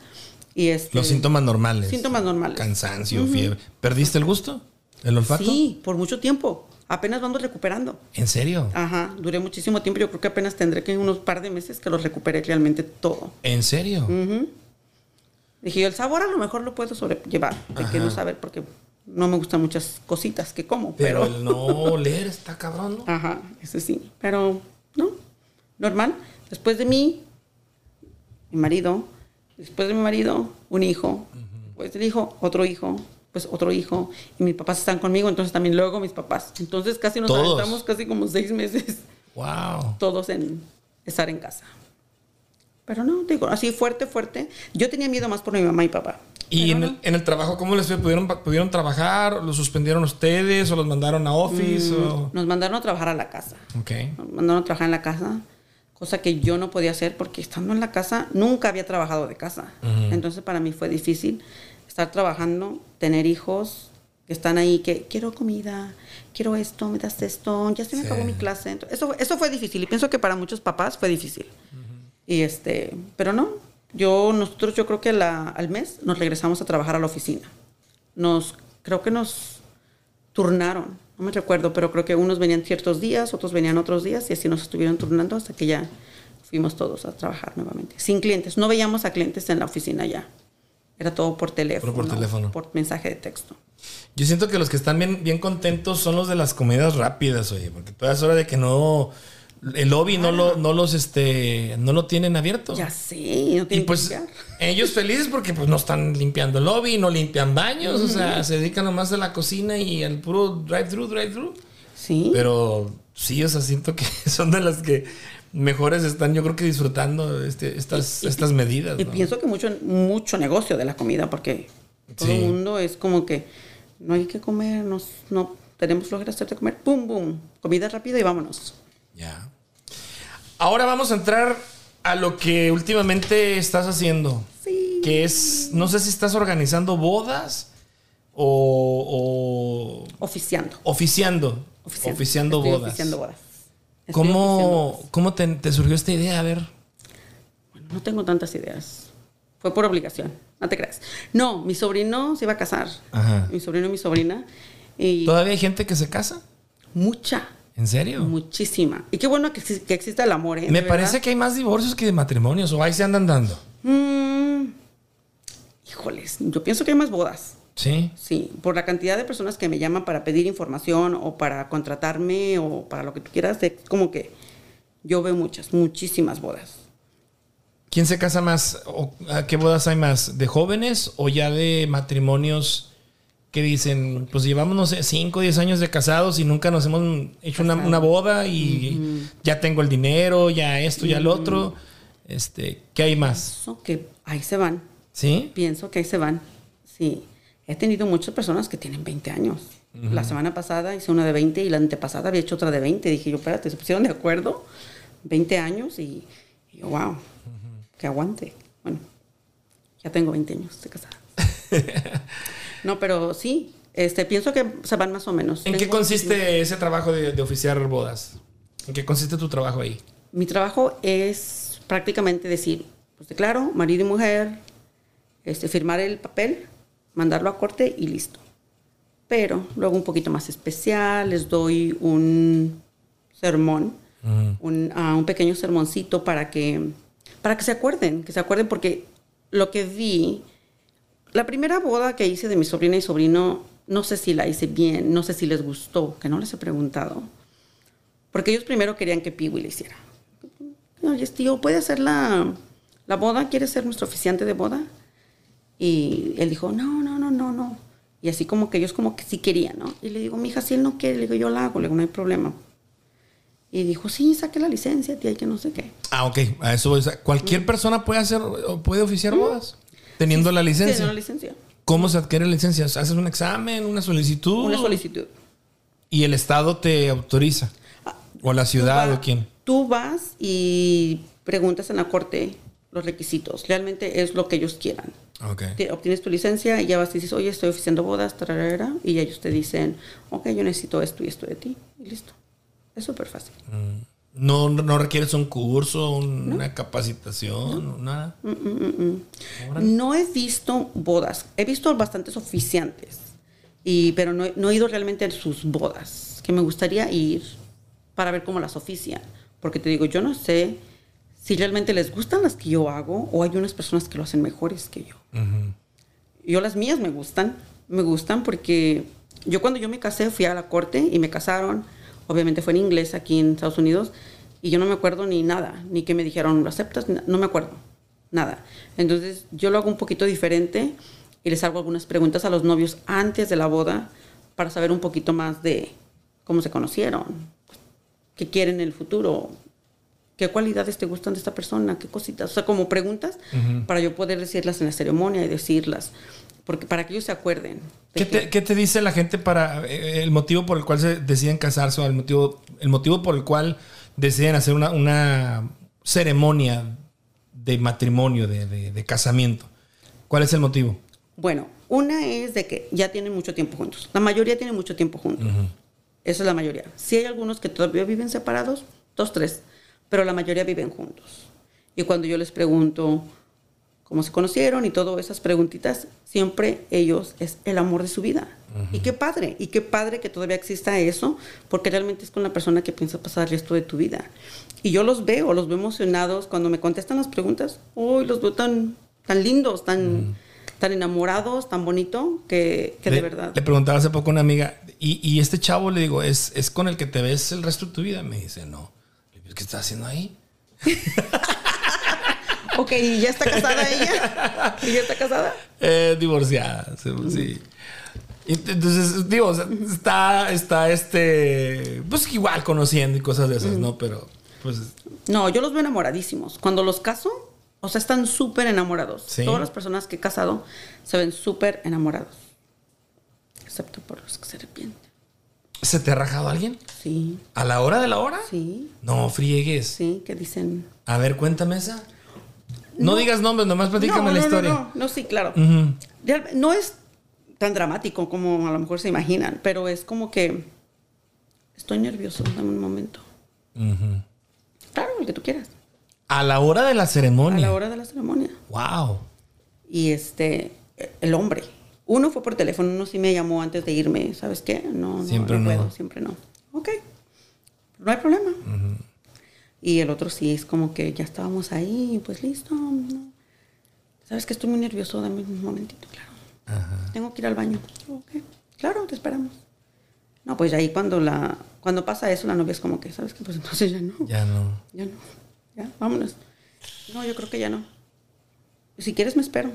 Y este, Los síntomas normales. Síntomas normales. Cansancio, fiebre. ¿Perdiste el gusto? ¿El olfato? Sí, por mucho tiempo. Apenas vamos recuperando. ¿En serio? Ajá, duré muchísimo tiempo. Yo creo que apenas tendré que unos par de meses que lo recupere realmente todo. ¿En serio? Dije yo, el sabor a lo mejor lo puedo sobrellevar. Que no saber, porque no me gustan muchas cositas que como. Pero pero el no oler está cabrón, ¿no? Ajá, eso sí. Pero, no, normal. Después de mí, mi marido. Después de mi marido, un hijo. Después del hijo, otro hijo. Pues otro hijo. Y mis papás están conmigo, entonces también luego mis papás. Entonces casi nos aventamos casi como seis meses Wow. todos en estar en casa. Pero no, digo, así fuerte, fuerte. Yo tenía miedo más por mi mamá y papá. ¿Y en no. el, en el trabajo cómo les fue? ¿Pudieron, ¿Pudieron trabajar? ¿Lo suspendieron ustedes? ¿O los mandaron a office? o- Nos mandaron a trabajar a la casa. Ok. Nos mandaron a trabajar en la casa, cosa que yo no podía hacer porque estando en la casa nunca había trabajado de casa. Entonces para mí fue difícil estar trabajando, tener hijos que están ahí, que quiero comida, quiero esto, me das esto, ya se me Sí. acabó mi clase. Entonces, eso, eso fue difícil y pienso que para muchos papás fue difícil. Y este, pero no, yo, nosotros yo creo que la- al mes nos regresamos a trabajar a la oficina. Nos, creo que nos turnaron, no me recuerdo, pero creo que unos venían ciertos días, otros venían otros días y así nos estuvieron turnando hasta que ya fuimos todos a trabajar nuevamente. Sin clientes, no veíamos a clientes en la oficina ya. Era todo por teléfono. por teléfono. Por mensaje de texto. Yo siento que los que están bien, bien contentos son los de las comidas rápidas, oye, porque toda es hora de que no. El lobby no lo, no los este no lo tienen abierto. Ya sé, no Y tienen pues que limpiar. ellos felices porque pues no están limpiando el lobby, no limpian baños, o sea, se dedican nomás a la cocina y al puro drive-thru, drive-thru. Sí. Pero sí, o sea, siento que [LAUGHS] son de las que mejores están, yo creo que disfrutando este, estas, estas medidas. Y ¿no? pienso que mucho, mucho negocio de la comida, porque todo Sí. el mundo es como que no hay que comer, nos, no tenemos flojera hacer de comer, pum, pum, comida rápida y vámonos. Ya. Ahora vamos a entrar a lo que últimamente estás haciendo. Sí. Que es, no sé si estás organizando bodas o, o Oficiando. oficiando. Oficiando, Oficiando Estoy bodas. Oficiando bodas. Estoy oficiando ¿Cómo, bodas. cómo te, te surgió esta idea? A ver. Bueno, no tengo tantas ideas. Fue por obligación, no te creas. No, mi sobrino se iba a casar. Ajá. Mi sobrino y mi sobrina. Y ¿Todavía hay gente que se casa? mucha, ¿En serio? muchísima. Y qué bueno que, que exista el amor, ¿eh? Me parece verdad. que hay más divorcios que de matrimonios, o ahí se andan dando. Mm, híjoles, yo pienso que hay más bodas. Sí. Sí, por la cantidad de personas que me llaman para pedir información o para contratarme o para lo que tú quieras, es como que yo veo muchas, muchísimas bodas. ¿Quién se casa más? ¿O ¿A qué bodas hay más? ¿De jóvenes o ya de matrimonios que dicen, pues llevamos, no sé, 5 o 10 años de casados y nunca nos hemos hecho una, una boda y ya tengo el dinero, ya esto, ya lo otro? Este, ¿Qué hay más? Eso que ahí se van, ¿Sí? pienso que ahí se van. Sí, he tenido muchas personas que tienen 20 años. La semana pasada hice una de 20 y la antepasada había hecho otra de 20. Dije yo, espérate, se pusieron de acuerdo, 20 años y, y yo, wow, que aguante. Bueno, ya tengo 20 años de casada. [LAUGHS] no, pero sí, este, pienso que se van más o menos. ¿En qué consiste ese trabajo de, de oficiar bodas? ¿En qué consiste tu trabajo ahí? Mi trabajo es prácticamente decir, pues declaro, marido y mujer, este, firmar el papel, mandarlo a corte y listo. Pero luego un poquito más especial, les doy un sermón, un, ah, un pequeño sermoncito para que, para que se acuerden, que se acuerden porque lo que vi, la primera boda que hice de mi sobrina y sobrino, no sé si la hice bien, no sé si les gustó, que no les he preguntado. Porque ellos primero querían que Piwi le hiciera. Oye, tío, ¿puede hacer la, la boda? ¿Quiere ser nuestro oficiante de boda? Y él dijo, no, no, no, no, no. Y así como que ellos como que sí querían, ¿no? Y le digo, mija, si él no quiere, le digo, yo la hago, le digo, no hay problema. Y dijo, sí, saque la licencia, tía, y que no sé qué. Ah, ok. A eso voy. O sea, ¿Cualquier persona puede hacer puede oficiar bodas? Teniendo la licencia. la licencia. ¿Cómo se adquiere la licencia? ¿Haces un examen, una solicitud? Una solicitud. Y el Estado te autoriza. Ah, O la ciudad o quién. Tú vas y preguntas en la corte los requisitos. Realmente es lo que ellos quieran. Ok. Te- Obtienes tu licencia y ya vas y dices, oye, estoy oficiando bodas, tararara, y ellos te dicen, ok, yo necesito esto y esto de ti, y listo. Es súper fácil. No, no requieres un curso, un- una capacitación, nada. No he visto bodas, he visto bastantes oficiantes, y, pero no, no he ido realmente a sus bodas, que me gustaría ir para ver cómo las ofician. Porque te digo, yo no sé si realmente les gustan las que yo hago o hay unas personas que lo hacen mejores que yo. Yo las mías me gustan, me gustan porque yo cuando yo me casé fui a la corte y me casaron, obviamente fue en inglés aquí en Estados Unidos, y yo no me acuerdo ni nada, ni que me dijeron, ¿lo aceptas? No me acuerdo, nada. Entonces yo lo hago un poquito diferente y les hago algunas preguntas a los novios antes de la boda para saber un poquito más de cómo se conocieron, qué quieren en el futuro, qué cualidades te gustan de esta persona, qué cositas, o sea, como preguntas para yo poder decirlas en la ceremonia y decirlas, porque para que ellos se acuerden. de ¿Qué te, qué te dice la gente para eh, el motivo por el cual se deciden casarse o el motivo, el motivo por el cual deciden hacer una, una ceremonia de matrimonio, de, de- de casamiento? ¿Cuál es el motivo? Bueno, una es de que ya tienen mucho tiempo juntos. La mayoría tiene mucho tiempo juntos. Esa es la mayoría. Sí hay algunos que todavía viven separados, dos, tres, pero la mayoría viven juntos. Y cuando yo les pregunto cómo se conocieron y todas esas preguntitas, siempre ellos es el amor de su vida. Y qué padre, y qué padre que todavía exista eso, porque realmente es con la persona que piensas pasar el resto de tu vida. Y yo los veo, los veo emocionados cuando me contestan las preguntas. Uy, los veo tan, tan lindos, tan, tan enamorados, tan bonito, que, que de verdad. Le preguntaba hace poco a una amiga, y, y este chavo le digo, ¿es, ¿es con el que te ves el resto de tu vida? Me dice, no. ¿Qué estás haciendo ahí? [LAUGHS] Ok, ¿y ya está casada ella? ¿Y ya está casada? Eh, divorciada, sí. Entonces, digo, está, está este, pues igual conociendo y cosas de esas, ¿no? Pero, pues, No, yo los veo enamoradísimos. Cuando los caso, o sea, están súper enamorados. Sí. Todas las personas que he casado se ven súper enamorados. Excepto por los que se arrepienten. ¿se te ha rajado alguien? Sí, ¿A la hora de la hora? sí, No, friegues. sí, que dicen... A ver, cuéntame esa. No, No. digas nombres, nomás platícame no, la historia. No, no, no, sí, claro. No es tan dramático como a lo mejor se imaginan, pero es como que estoy nervioso, dame un momento. Claro, el que tú quieras. A la hora de la A ceremonia. la hora de la ceremonia. Wow. Y este, el hombre. Uno fue por teléfono, uno sí me llamó antes de irme. ¿Sabes qué? No, Siempre no, no. puedo, siempre no. Ok, no hay problema. Y el otro sí es como que ya estábamos ahí, pues listo. no. ¿Sabes que estoy muy nervioso? Dame un momentito, claro. Tengo que ir al baño. Ok, claro, te esperamos. No, pues ahí cuando la cuando pasa eso, la novia es como que, ¿sabes qué? Pues entonces ya no. Ya no. Ya no. Ya, vámonos. No, yo creo que ya no. Si quieres me espero.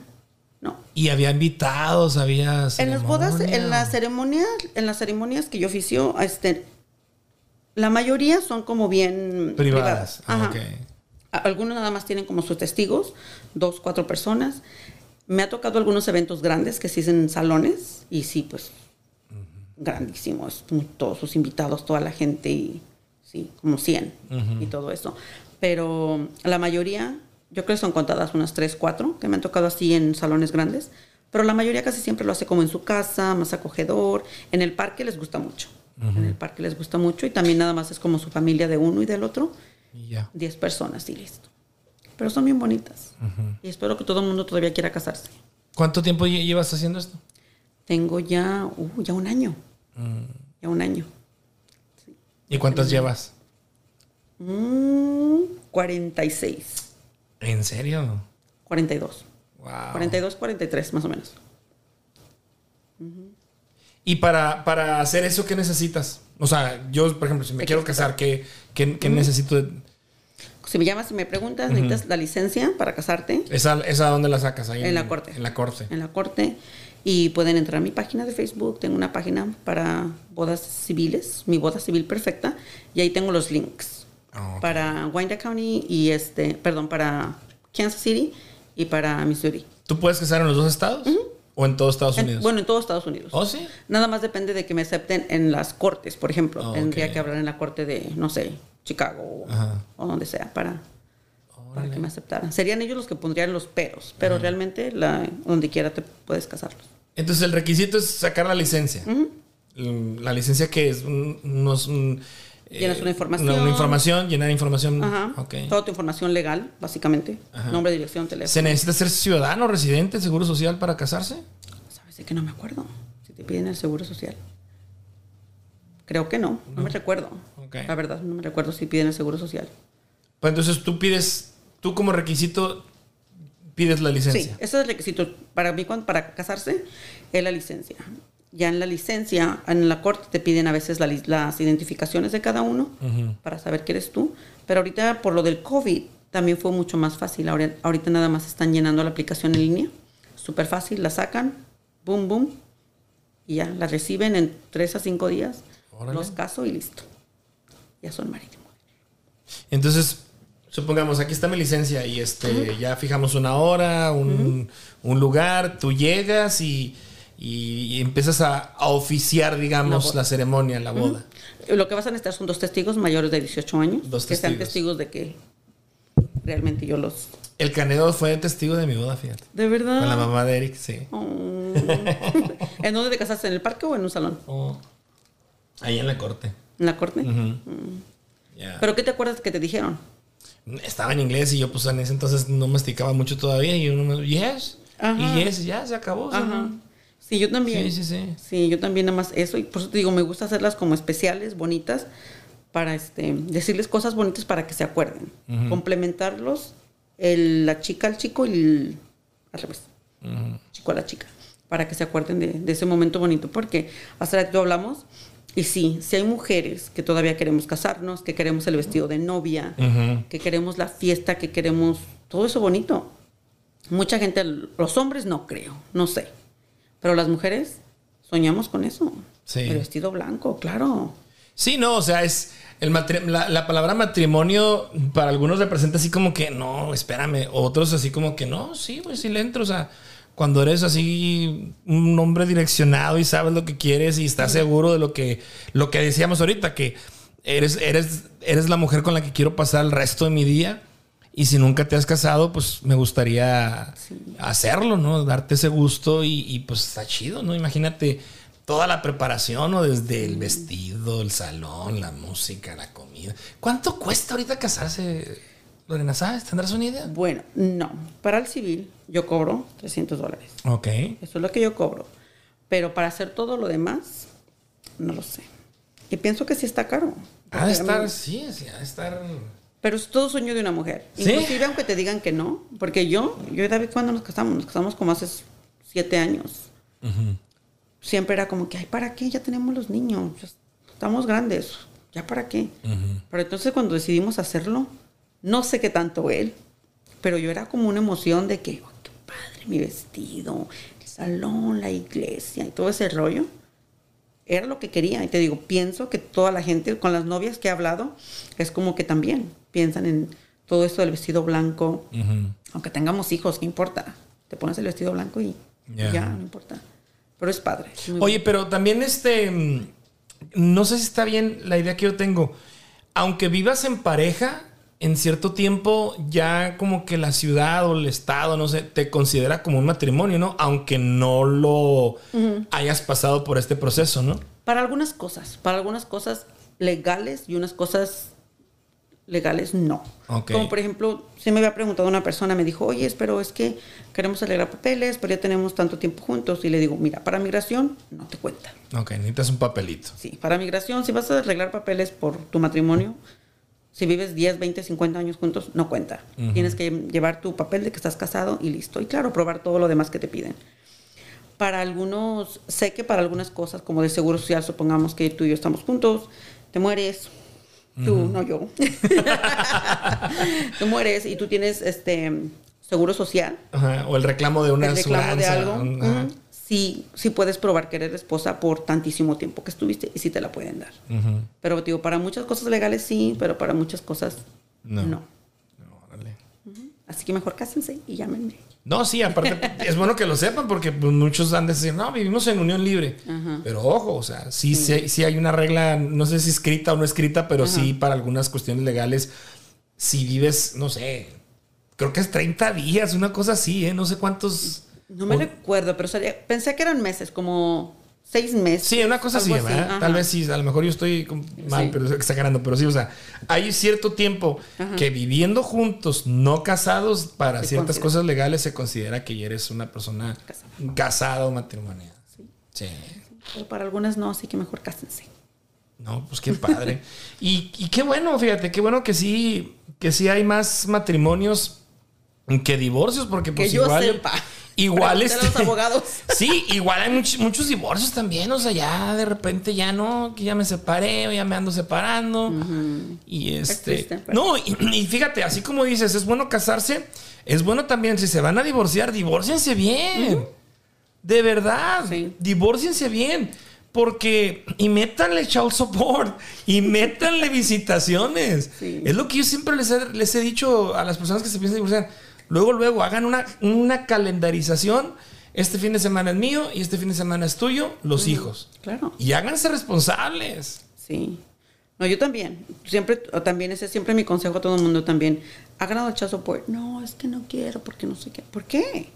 No. Y había invitados, había. En las bodas, en ceremonia. las ceremonias, en las ceremonias que yo oficio, este, la mayoría son como bien Privadas. privadas. Ajá. Algunos nada más tienen como sus testigos, dos, cuatro personas. Me ha tocado algunos eventos grandes que sí es en salones y sí, pues grandísimos, todos sus invitados, toda la gente y sí, como 100 y todo eso. Pero la mayoría, yo creo que son contadas unas 3, 4 que me han tocado así en salones grandes, pero la mayoría casi siempre lo hace como en su casa, más acogedor. En el parque les gusta mucho. En el parque les gusta mucho y también nada más es como su familia de uno y del otro. Y ya. 10 personas y listo. Pero son bien bonitas. Y espero que todo el mundo todavía quiera casarse. ¿Cuánto tiempo lle- llevas haciendo esto? Tengo ya, uh, ya un año. Ya un año. ¿Y cuántas llevas? Mm, 46. ¿En serio? 42. Wow. 42, 43 más o menos. Y para, para hacer eso, ¿qué necesitas? O sea, yo, por ejemplo, si me ¿De quiero casar, ¿qué, qué, qué necesito? de- Si me llamas y me preguntas, necesitas la licencia para casarte ¿Esa, ¿Esa dónde la sacas? Ahí en la corte. En la corte. En la corte. Y pueden entrar a mi página de Facebook. Tengo una página para bodas civiles, mi boda civil perfecta. Y ahí tengo los links. Ah. Para Wyandotte County y este, perdón, para Kansas City y para Missouri. ¿Tú puedes casar en los dos estados? ¿O en todos Estados En- Unidos? bueno, en todos Estados Unidos. ¿Oh, sí? Nada más depende de que me acepten en las cortes, por ejemplo. Ah, Tendría que hablar en la corte de, no sé, Chicago o- Ajá. o donde sea para, para que me aceptaran. Serían ellos los que pondrían los peros, pero realmente la, donde quiera te puedes casarlos. Entonces el requisito es sacar la licencia. Mm, La licencia que es un- unos... un, Llenas una información. Una, una información, llenar información. Ajá. Ok. Toda tu información legal, básicamente. Ajá. Nombre, dirección, teléfono. ¿Se necesita ser ciudadano, residente, seguro social para casarse? ¿Sabes que no me acuerdo? Si te piden el seguro social. Creo que no, no, me recuerdo. Ok. La verdad, no me recuerdo si piden el seguro social. Pues entonces tú pides, tú como requisito pides la Sí, licencia. ese es el requisito. Para mí, para casarse, es la licencia. Ya en la licencia, en la corte te piden a veces la las identificaciones de cada uno para saber que eres tú. Pero ahorita, por lo del COVID, también fue mucho más fácil. Ahora- Ahorita nada más están llenando la aplicación en línea. Súper fácil, la sacan, boom, boom, y ya, la reciben en tres a cinco días. Órale. Los caso y listo. Ya son marítimos. Entonces, supongamos, aquí está mi licencia y este ya fijamos una hora, un, un lugar, tú llegas y, y empiezas a, a oficiar, digamos, La ceremonia, la boda. Lo que vas a necesitar son dos testigos mayores de 18 años. Dos que sean testigos. testigos de que realmente yo los... El Canedo fue testigo de mi boda, fíjate. ¿De verdad? Con la mamá de Eric, sí. Oh. ¿En dónde te casaste? ¿En el parque o en un salón? Oh. Ahí en la corte. ¿En la corte? Ya. ¿Pero qué te acuerdas que te dijeron? Estaba en inglés y yo pues en ese entonces no masticaba mucho todavía y uno me yes. Ajá. Y yes, ya se acabó. Ajá. Sí, yo también. Sí, sí, sí. Sí, yo también nada más eso. Y por eso te digo, me gusta hacerlas como especiales, bonitas, para este, decirles cosas bonitas para que se acuerden. Complementarlos, el- la chica al chico y el, al revés. Chico a la chica. Para que se acuerden de, de ese momento bonito. Porque hace rato hablamos, y sí, si hay mujeres que todavía queremos casarnos, que queremos el vestido de novia, que queremos la fiesta, que queremos todo eso bonito. Mucha gente, los hombres no creo, no sé. Pero las mujeres soñamos con eso. Sí. El vestido blanco, claro. Sí, no, o sea, es el la palabra matrimonio para algunos representa así como que no, espérame, otros así como que no, sí, pues sí le entro, o sea, cuando eres así un hombre direccionado y sabes lo que quieres y estás seguro de lo que lo que decíamos ahorita que eres eres eres la mujer con la que quiero pasar el resto de mi día y si nunca te has casado, pues me gustaría hacerlo, ¿no? Darte ese gusto y, y, pues está chido, ¿no? Imagínate toda la preparación, ¿no? Desde el vestido, el salón, la música, la comida. ¿Cuánto cuesta ahorita casarse, Lorena? ¿Sabes? ¿Tendrás una idea? Bueno, no. Para el civil yo cobro 300 dólares. Ok. Eso es lo que yo cobro. Pero para hacer todo lo demás, no lo sé. Y pienso que sí está caro. Ha de mí- estar, sí, sí, ha de estar... Pero es todo sueño de una mujer. ¿Sí? Inclusive aunque te digan que no. Porque yo, yo y David, cuando nos casamos? Nos casamos como hace siete años. Siempre era como que, ay, ¿para qué? Ya tenemos los niños. ya estamos grandes. ¿Ya para qué? Pero entonces cuando decidimos hacerlo, no sé qué tanto él, pero yo era como una emoción de que, "Ay, qué padre, mi vestido, el salón, la iglesia y todo ese rollo. Era lo que quería. Y te digo, pienso que toda la gente, con las novias que he hablado, es como que también piensan en todo esto del vestido blanco. Aunque tengamos hijos, ¿qué importa? Te pones el vestido blanco y Ya. ya, no importa. Pero es padre. es Oye, pero también este. mm, No sé si está bien la idea que yo tengo. Aunque vivas en pareja, en cierto tiempo ya como que la ciudad o el estado, no sé, te considera como un matrimonio, ¿no? Aunque no lo hayas pasado por este proceso, ¿no? Para algunas cosas, para algunas cosas legales y unas cosas legales no. Ok. Como por ejemplo, se me había preguntado una persona, me dijo, oye, pero es que queremos arreglar papeles, pero ya tenemos tanto tiempo juntos. Y le digo, mira, para migración no te cuenta. Ok, necesitas un papelito. Sí, para migración, si vas a arreglar papeles por tu matrimonio, si vives 10, 20, 50 años juntos, no cuenta. Tienes que llevar tu papel de que estás casado y listo. Y claro, probar todo lo demás que te piden. Para algunos, sé que para algunas cosas, como de seguro social, supongamos que tú y yo estamos juntos, te mueres, Tú, no yo. [LAUGHS] tú mueres y tú tienes este seguro social. Ajá, O el reclamo de una el reclamo de algo. ajá. Sí, sí puedes probar que eres esposa por tantísimo tiempo que estuviste y sí te la pueden dar. Pero digo, para muchas cosas legales sí, pero para muchas cosas No. no. No. Así que mejor cásense y llámenme. No, sí, aparte es bueno que lo sepan porque pues, muchos han de decir, no, vivimos en unión libre. Pero ojo, o sea, sí, sí, sí hay una regla, no sé si escrita o no escrita, pero sí para algunas cuestiones legales, si vives, no sé, creo que es 30 días, una cosa así, ¿eh? No sé cuántos... No me o- recuerdo, pero sería- pensé que eran meses, como seis meses. Sí, una cosa así, ¿verdad? Tal vez sí, a lo mejor yo estoy mal, Sí. pero exagerando, pero sí, o sea, hay cierto tiempo que viviendo juntos, no casados, para Se ciertas considera. cosas legales se considera que ya eres una persona Casada. casada o matrimoniada. Sí. Pero para algunas no, así que mejor cásense. No, pues qué padre. [LAUGHS] y, y qué bueno, fíjate, qué bueno que sí, que sí hay más matrimonios que divorcios, porque pues que yo igual. sepa. Igual este. los abogados. [LAUGHS] Sí, igual hay much- muchos divorcios también, o sea, ya de repente ya no, que ya me separé, o ya me ando separando. Y este. triste, no, y, y fíjate, así como dices, es bueno casarse, es bueno también, si se van a divorciar, divórciense bien. De verdad, Sí. divórciense bien. Porque, y métanle child support, y métanle visitaciones. Sí. Es lo que yo siempre les he, les he dicho a las personas que se piensan divorciar. Luego, luego, hagan una, una calendarización. Este fin de semana es mío y este fin de semana es tuyo, los hijos. Claro. Y háganse responsables. Sí. No, yo también. Siempre, también ese es siempre mi consejo a todo el mundo también. Hagan el child support. No, es que no quiero porque no sé qué. ¿Por qué?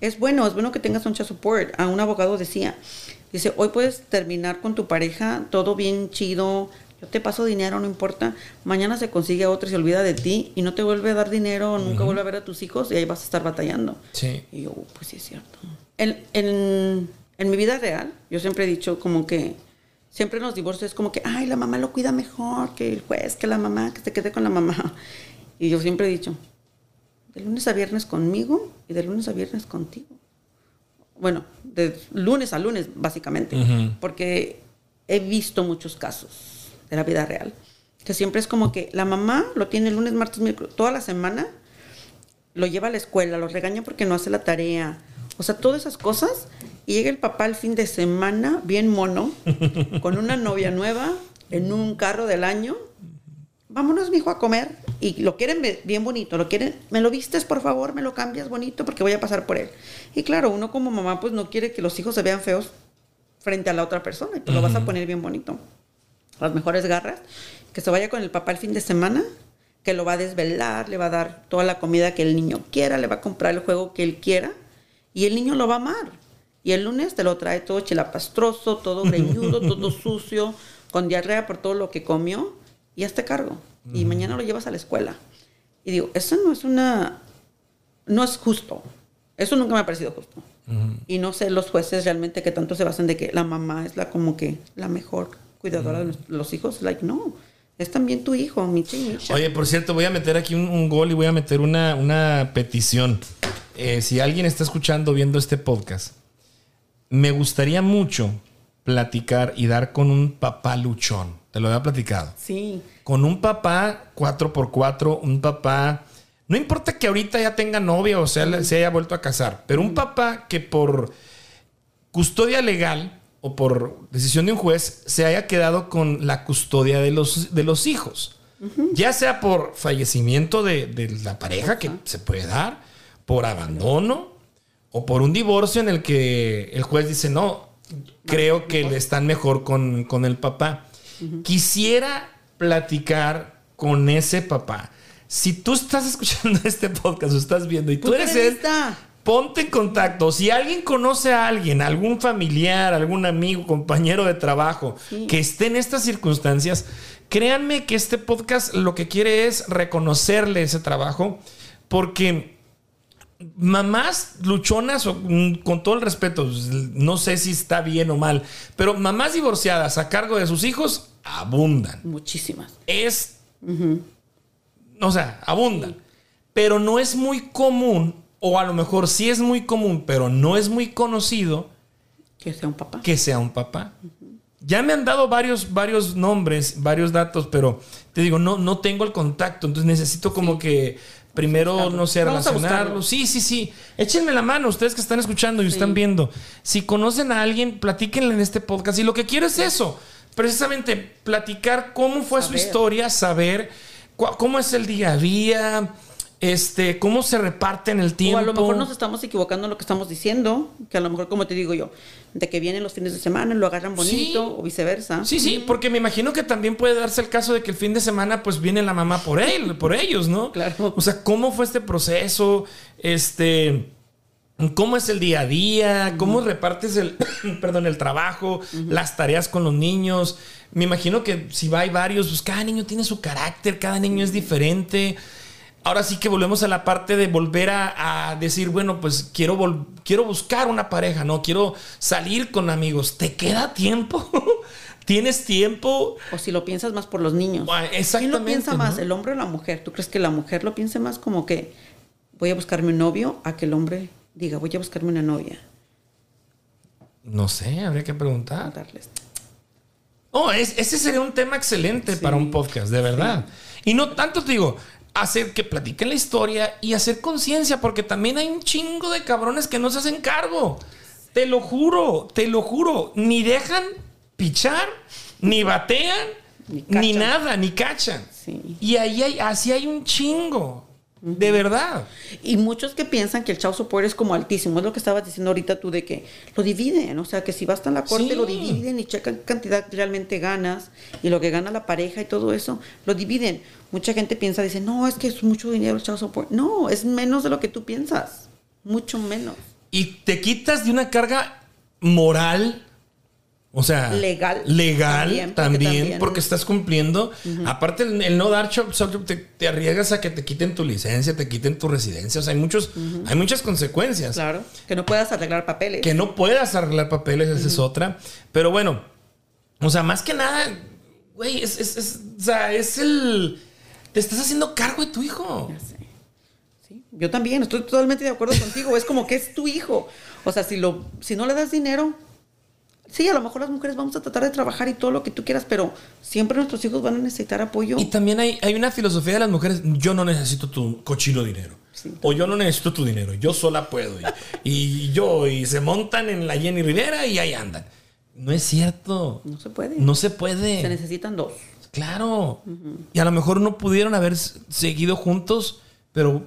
Es bueno, es bueno que tengas un support. A un abogado decía, dice, hoy puedes terminar con tu pareja, todo bien chido, yo te paso dinero, no importa. Mañana se consigue otro y se olvida de ti y no te vuelve a dar dinero, nunca vuelve a ver a tus hijos y ahí vas a estar batallando. Sí. Y yo, "Uh, pues sí es cierto. En, en, en mi vida real, yo siempre he dicho como que, siempre en los divorcios es como que, ay, la mamá lo cuida mejor que el juez, que la mamá, que se quede con la mamá. [LAUGHS] Y yo siempre he dicho, de lunes a viernes conmigo y de lunes a viernes contigo. Bueno, de lunes a lunes, básicamente. Porque he visto muchos casos de la vida real. Que siempre es como que la mamá lo tiene lunes, martes, miércoles, toda la semana lo lleva a la escuela, lo regaña porque no hace la tarea. O sea, todas esas cosas. Y llega el papá el fin de semana, bien mono, [LAUGHS] con una novia nueva, en un carro del año. Vámonos, mijo, a comer. Y lo quieren bien bonito, lo quieren. ¿Me lo vistes, por favor? ¿Me lo cambias bonito? Porque voy a pasar por él. Y claro, uno como mamá, pues no quiere que los hijos se vean feos frente a la otra persona. Y pues lo vas a poner bien bonito. Las mejores garras. Que se vaya con el papá el fin de semana que lo va a desvelar, le va a dar toda la comida que el niño quiera, le va a comprar el juego que él quiera y el niño lo va a amar. Y el lunes te lo trae todo chilapastroso, todo [LAUGHS] greñudo, todo sucio, con diarrea por todo lo que comió y hazte cargo. Y mañana lo llevas a la escuela. Y digo, eso no es una, no es justo. Eso nunca me ha parecido justo. Y no sé los jueces realmente que tanto se basan de que la mamá es la como que la mejor cuidadora de los hijos. Like, no. Es también tu hijo, Michi Misha. Oye, por cierto, voy a meter aquí un, un gol y voy a meter una, una petición. Eh, si alguien está escuchando, viendo este podcast, me gustaría mucho platicar y dar con un papá luchón. Te lo había platicado. Sí. Con un papá 4x4, un papá... No importa que ahorita ya tenga novia o sea, se haya vuelto a casar, pero un papá que por custodia legal o por decisión de un juez se haya quedado con la custodia de los, de los hijos. Ya sea por fallecimiento de, de la pareja que se puede dar, por abandono o por un divorcio en el que el juez dice, no, creo que le están mejor con, con el papá. Quisiera platicar con ese papá. Si tú estás [LAUGHS] escuchando este podcast o estás viendo y tú Punto eres él. Ponte en contacto. Si alguien conoce a alguien, algún familiar, algún amigo, compañero de trabajo que esté en estas circunstancias, créanme que este podcast lo que quiere es reconocerle ese trabajo porque mamás luchonas, o, mm, con todo el respeto, no sé si está bien o mal, pero mamás divorciadas a cargo de sus hijos abundan. Muchísimas. Es, o sea, abundan. Pero no es muy común, o a lo mejor sí es muy común, pero no es muy conocido Que sea un papá. que sea un papá. Ya me han dado varios, varios nombres, varios datos, pero te digo, no, no tengo el contacto. Entonces necesito como que primero, no sé, Vamos a relacionarlo. Sí, sí, sí. Échenme la mano, ustedes que están escuchando y están viendo. Si conocen a alguien, platíquenle en este podcast. Y lo que quiero es eso. Precisamente platicar cómo fue su historia, saber cómo es el día a día, este, cómo se reparten el tiempo. O a lo mejor nos estamos equivocando en lo que estamos diciendo, que a lo mejor, como te digo yo, de que vienen los fines de semana, lo agarran bonito Sí. o viceversa. Sí, sí, porque me imagino que también puede darse el caso de que el fin de semana pues viene la mamá por él, por ellos, ¿no? Claro. O sea, ¿cómo fue este proceso? Este, ¿cómo es el día a día? ¿Cómo repartes el, [COUGHS] perdón, el trabajo, las tareas con los niños? Me imagino que si va hay varios, pues cada niño tiene su carácter, cada niño es diferente. Ahora sí que volvemos a la parte de volver a, a decir, bueno, pues quiero, vol- quiero buscar una pareja, ¿no? Quiero salir con amigos. ¿Te queda tiempo? [LAUGHS] ¿Tienes tiempo? O si lo piensas más por los niños. Ah, ¿Quién exactamente, lo piensa ¿no? más, el hombre o la mujer? ¿Tú crees que la mujer lo piense más como que voy a buscarme un novio a que el hombre diga voy a buscarme una novia? No sé, habría que preguntar. Darles. Oh, es- ese sería un tema excelente para un podcast, de verdad. Y no tanto te digo, hacer que platiquen la historia y hacer conciencia, porque también hay un chingo de cabrones que no se hacen cargo. Te lo juro, te lo juro. Ni dejan pichar, ni batean, Ni nada, ni cachan. Sí. Y ahí hay, así hay un chingo. De verdad. Y muchos que piensan que el child support es como altísimo, es lo que estabas diciendo ahorita tú de que lo dividen, o sea, que si vas a la corte Sí. lo dividen y checan qué cantidad realmente ganas y lo que gana la pareja y todo eso, lo dividen. Mucha gente piensa, dice, no, es que es mucho dinero el child support. No, es menos de lo que tú piensas, mucho menos. Y te quitas de una carga moral. O sea, Legal. Legal También, también, porque estás cumpliendo. Aparte, el, el no dar child support, te, te arriesgas a que te quiten tu licencia, te quiten tu residencia. O sea, hay, muchos, hay muchas consecuencias. Claro, que no puedas arreglar papeles. Que no puedas arreglar papeles, esa es otra. Pero bueno, o sea, más que nada, güey, es, es- es- o sea, es el. Te estás haciendo cargo de tu hijo. Ya sé. Sí, Yo también estoy totalmente de acuerdo contigo. Es como que es tu hijo. O sea, si, lo, si no le das dinero, sí, a lo mejor las mujeres vamos a tratar de trabajar y todo lo que tú quieras, pero siempre nuestros hijos van a necesitar apoyo. Y también hay, hay una filosofía de las mujeres, yo no necesito tu cochino dinero. o yo no necesito tu dinero, yo sola puedo. Y, y yo, y se montan en la Jenny Rivera y ahí andan. No es cierto. No se puede. No se puede. Se necesitan dos. Claro. Y a lo mejor no pudieron haber seguido juntos, pero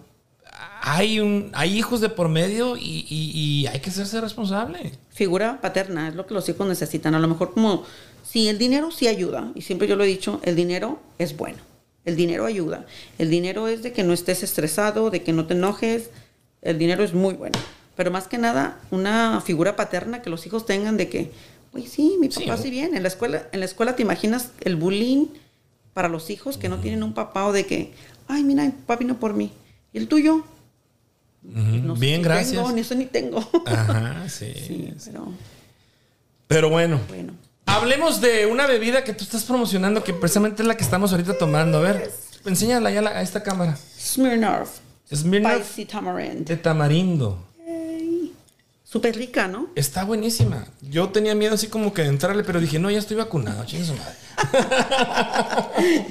hay, un, hay hijos de por medio y, y- y hay que hacerse responsable. Figura paterna es lo que los hijos necesitan. A lo mejor como, sí, el dinero sí ayuda. Y siempre yo lo he dicho, el dinero es bueno. El dinero ayuda. El dinero es de que no estés estresado, de que no te enojes. El dinero es muy bueno. Pero más que nada, una figura paterna que los hijos tengan de que, oye, sí, mi Sí, papá o- sí viene. En la escuela, en la escuela te imaginas el bullying para los hijos que no tienen un papá o de que, ay, mira, mi papá vino por mí. ¿Y el tuyo? No Bien, gracias. Tengo, ni eso ni tengo. Ajá, [LAUGHS] sí. Sí, pero Pero bueno. bueno. Hablemos de una bebida que tú estás promocionando, que precisamente es la que estamos ahorita tomando. A ver, enséñala ya a esta cámara. Smirnoff. Smirnoff Spicy tamarind. de tamarindo. Súper rica, ¿no? Está buenísima. Yo tenía miedo así como que de entrarle, pero dije, no, ya estoy vacunado, chingue su madre. [LAUGHS]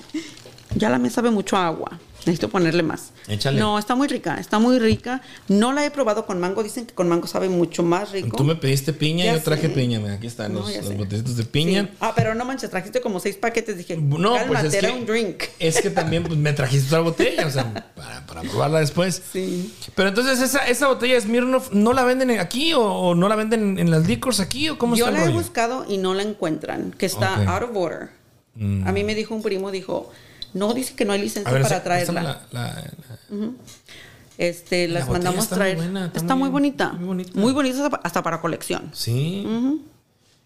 Ya la me sabe mucho a agua. Necesito ponerle más. Échale. No, está muy rica, está muy rica. No la he probado con mango. Dicen que con mango sabe mucho más rico. Tú me pediste piña y Ya yo traje sé. piña. Mira, aquí están No, los, los botecitos de piña. Sí. Ah, pero no manches, trajiste como seis paquetes. Dije, No, pues es era que, un drink. es que también pues, me trajiste otra botella, o sea, para, para probarla después. Sí. Pero entonces, ¿esa, esa botella de Smirnoff no la venden aquí o, o no la venden en, las liquors aquí o cómo Yo está la el he buscado y no la encuentran, que está. Mm. out of order. A mí me dijo un primo, dijo, no, dice que no hay licencia ver, para traerla. la- Este, La las mandamos está muy traer. buena, está está muy- muy, bonita. muy bonita. Muy bonita hasta- para colección. Sí.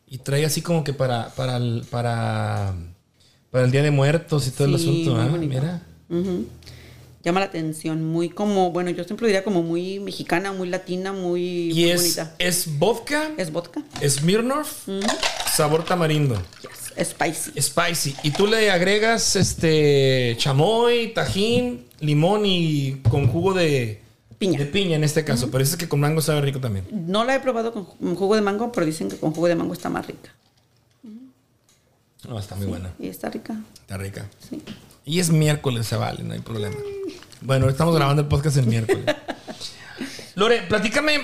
Y trae así como que para, para, el, para, para el Día de Muertos y todo el asunto. muy ah. Mira. Llama la atención, muy como, bueno, yo siempre diría como muy mexicana, muy latina, muy, Y muy es, bonita. es vodka, Es vodka. Smirnoff, sabor tamarindo. Yes, spicy. Spicy. Y tú le agregas este chamoy, tajín, limón y con jugo de Piña. De piña en este caso. Pero dices que con mango sabe rico también. No la he probado con ju- jugo de mango, pero dicen que con jugo de mango está más rica. No, está muy buena. Y está rica. Está rica. Sí. Y es miércoles, se vale, no hay problema. Bueno, estamos grabando el podcast el miércoles. [LAUGHS] Lore, platícame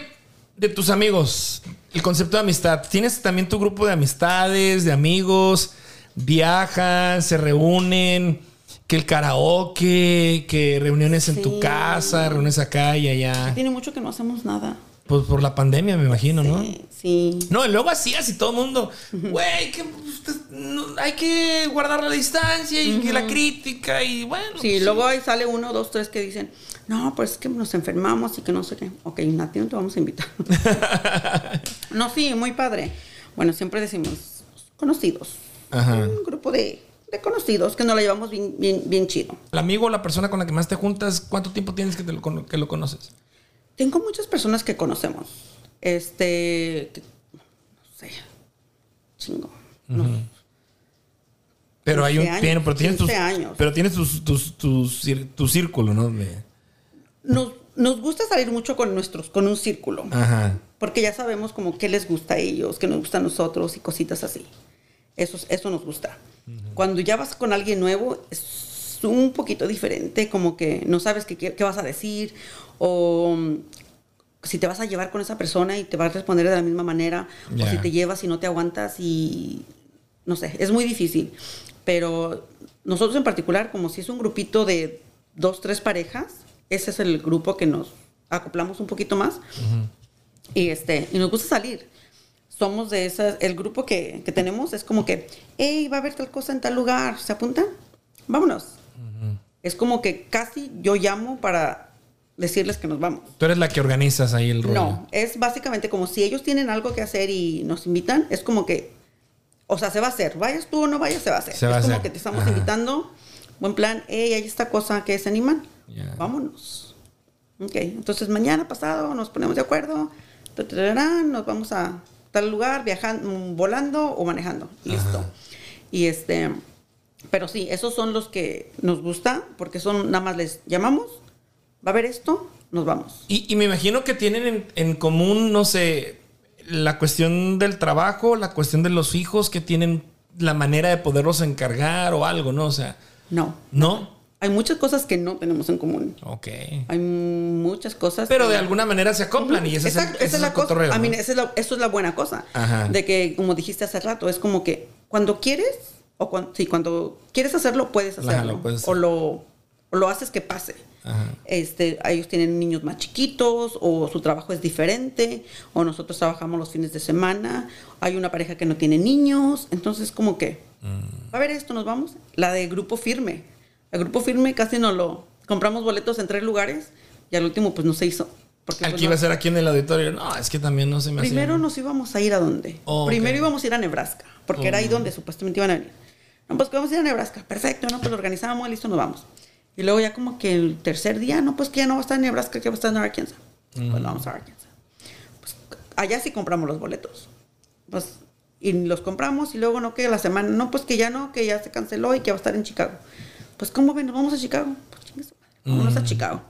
de tus amigos, el concepto de amistad. ¿Tienes también tu grupo de amistades, de amigos? ¿Viajan, se reúnen? Que el karaoke, que reuniones en tu Sí. casa, reuniones acá y allá. Tiene mucho que no hacemos nada. Pues por la pandemia, me imagino, ¿no? Sí, sí. No, y luego así, así todo el mundo, güey, que no, hay que guardar la distancia y que la crítica y bueno. Sí, pues, luego ahí sale uno, dos, tres que dicen, no, pues es que nos enfermamos y que no sé qué. Ok, Nati, te vamos a invitar. [LAUGHS] no, sí, muy padre. Bueno, siempre decimos conocidos. Ajá. Un grupo de, de conocidos que nos la llevamos bien, bien, bien chido. El amigo o la persona con la que más te juntas, ¿cuánto tiempo tienes que, te lo, cono- que lo conoces? Tengo muchas personas que conocemos. Este, que- no sé, chingo. No, Pero hay un 15 años, tiene- pero tienes tus 15 años. pero tienes tus, tus, tu círculo, ¿no? De- Nos, nos gusta salir mucho con nuestros, con un círculo. ajá. Porque ya sabemos como qué les gusta a ellos, qué nos gusta a nosotros y cositas así. Eso, eso nos gusta. Cuando ya vas con alguien nuevo, es un poquito diferente, como que no sabes qué, qué- qué vas a decir o mm, si te vas a llevar con esa persona y te va a responder de la misma manera o si te llevas y no te aguantas y no sé, es muy difícil. Pero nosotros en particular, como si es un grupito de dos, tres parejas, ese es el grupo que nos acoplamos un poquito más. Y, este, y nos gusta salir. Somos de esas, el grupo que, que tenemos es como que, hey, va a haber tal cosa en tal lugar, ¿se apuntan? Vámonos. Es como que casi yo llamo para decirles que nos vamos. Tú eres la que organizas ahí el rollo. No, es básicamente como si ellos tienen algo que hacer y nos invitan, es como que, o sea, se va a hacer, vayas tú o no vayas, se va a hacer. Se va a es como hacer. que te estamos Ajá. invitando, buen plan, hey, hay esta cosa que se animan, Vámonos. Ok, entonces mañana pasado nos ponemos de acuerdo, nos vamos a tal lugar, viajando, volando o manejando, listo. Y este, pero sí, esos son los que nos gusta, porque son, nada más les llamamos, va a haber esto, nos vamos. Y, y me imagino que tienen en, en común, no sé, la cuestión del trabajo, la cuestión de los hijos, que tienen la manera de poderlos encargar o algo, ¿no? O sea, No, ¿no? Hay muchas cosas que no tenemos en común. Ok. Hay muchas cosas. Pero que- de alguna manera se acoplan y Exacto, es esa es la cosa. cotorreo, A mí, ¿no? esa es la- eso es la buena cosa. Ajá. De que, como dijiste hace rato, es como que cuando quieres, o cuando, sí, cuando quieres hacerlo, puedes Ajá, hacerlo. lo puedes hacer. o, lo, o lo haces que pase. Ajá. Este, ellos tienen niños más chiquitos, o su trabajo es diferente, o nosotros trabajamos los fines de semana, hay una pareja que no tiene niños, entonces como que, Mm. a ver esto, nos vamos. La de grupo firme. El grupo firme casi no lo, compramos boletos en tres lugares, y al último pues no se hizo. Porque Al pues, iba no- a ser aquí en el auditorio. No, es que también no se me. Primero nos íbamos a ir a dónde? Oh. Primero íbamos a ir a Nebraska, porque era ahí Oh. donde supuestamente iban a venir. No, pues que vamos a ir a Nebraska. Perfecto, no, pues lo organizamos, listo, nos vamos. Y luego ya como que el tercer día, no, pues que ya no va a estar en Nebraska, que va a estar en Arkansas. Pues vamos a Arkansas. Pues allá sí compramos los boletos. Pues, y los compramos y luego no que la semana, no, pues que ya no, que ya se canceló y que va a estar en Chicago. Pues ¿cómo ven? ¿Nos vamos a Chicago? Pues vámonos a Chicago.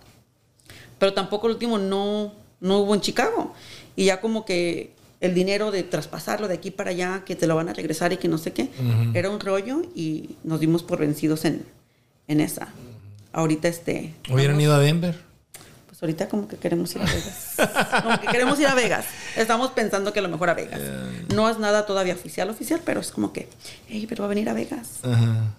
Pero tampoco el último no, no hubo en Chicago. Y ya como que el dinero de traspasarlo de aquí para allá, que te lo van a regresar y que no sé qué, era un rollo y nos dimos por vencidos en, en esa. Ahorita este... Hubieran vamos- ido a Denver. Pues ahorita como que queremos ir a Vegas. Como que queremos ir a Vegas. Estamos pensando que a lo mejor a Vegas. No es nada todavía oficial, oficial, pero es como que, hey, pero va a venir a Vegas. Ajá.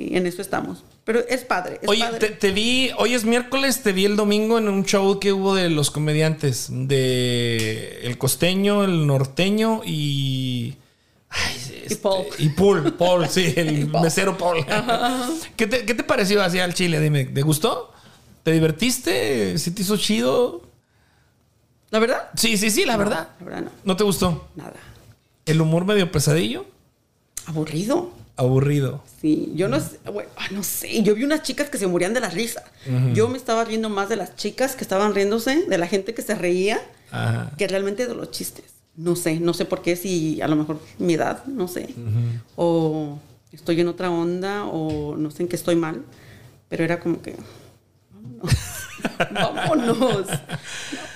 Y en eso estamos. Pero es padre. Es Oye, padre. te, te vi, hoy es miércoles, te vi el domingo en un show que hubo de los comediantes, de El Costeño, El Norteño y... Ay, este, Paul. Y Paul, Paul, sí, [LAUGHS] el Paul. mesero Paul. ¿Qué te, qué te pareció así al chile? Dime, ¿te gustó? ¿Te divertiste? ¿Sí te hizo chido? ¿La verdad? Sí, sí, sí, la verdad. La verdad no. ¿No te gustó? Nada. ¿El humor medio pesadillo? Aburrido. Aburrido. Sí, yo no sé, no sé, yo vi unas chicas que se morían de la risa. Yo me estaba riendo más de las chicas que estaban riéndose, de la gente que se reía, Ajá. que realmente de los chistes. No sé, no sé por qué, si a lo mejor mi edad, no sé. O estoy en otra onda, o no sé en qué estoy mal, pero era como que, vámonos. [LAUGHS] vámonos.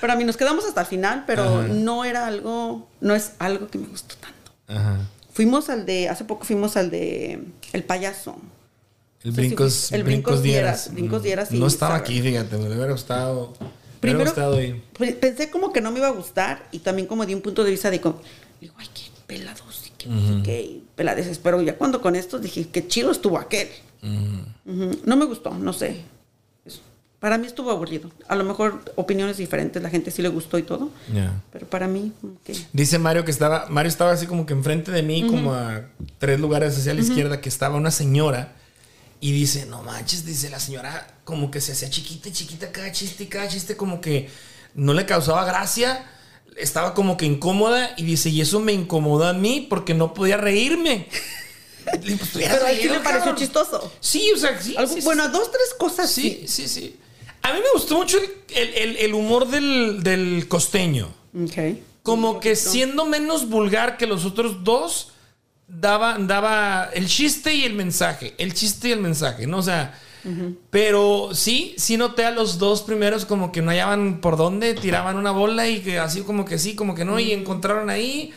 Pero a mí nos quedamos hasta el final, pero no era algo, no es algo que me gustó tanto. Ajá. Fuimos al de, hace poco fuimos al de El Payaso. El Sí, sí, Brincos, el Brincos Brincos Dieras. Dieras, Brincos Dieras y No estaba aquí, fíjate, me hubiera gustado. me hubiera Primero, gustado ir. pe- pensé como que no me iba a gustar y también como de un punto de vista de como, digo, ay, qué pelados y qué, qué pelades. Pero ya cuando con esto dije, qué chido estuvo aquel. No me gustó, no sé. Para mí estuvo aburrido. A lo mejor opiniones diferentes, la gente sí le gustó y todo. Ya. Pero para mí, que... Dice Mario que estaba, Mario estaba así como que enfrente de mí, como a tres lugares hacia la izquierda, que estaba una señora. Y dice, no manches, dice la señora, como que se hacía chiquita y chiquita cada chiste y cada chiste, como que no le causaba gracia. Estaba como que incómoda y dice, y eso me incomodó a mí porque no podía reírme. "Pues, Pero a él sí le pareció cabrón". chistoso. Sí, o sea, sí. Algo- sí, bueno, sí. dos, tres cosas sí. sí, sí. A mí me gustó mucho el, el- el- el humor del, del costeño. Ok. Como que siendo menos vulgar que los otros dos, daba, daba el chiste y el mensaje. El chiste y el mensaje, ¿no? O sea, pero sí, sí noté a los dos primeros como que no hallaban por dónde, tiraban una bola y que así como que sí, como que no, y encontraron ahí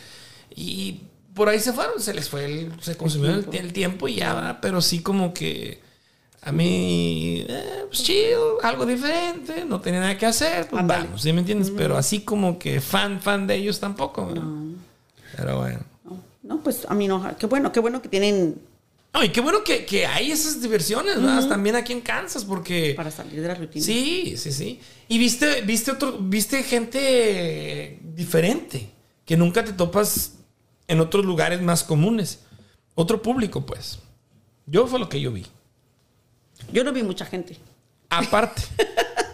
y por ahí se fueron, se les fue, el- se consumió el, el tiempo y ya, ¿verdad? pero sí como que a mí, eh, pues chido, algo diferente, no tenía nada que hacer, pues vamos, ¿sí me entiendes? Pero así como que fan, fan de ellos tampoco, ¿verdad? Pero bueno. No, no, pues a mí no. Qué bueno, qué bueno que tienen No, y qué bueno que, que hay esas diversiones, ¿verdad? También aquí en Kansas, porque... para salir de la rutina. Sí, sí, sí. Y viste, viste otro, viste gente diferente, que nunca te topas en otros lugares más comunes. Otro público, pues. Yo fue lo que yo vi. Yo no vi mucha gente. Aparte,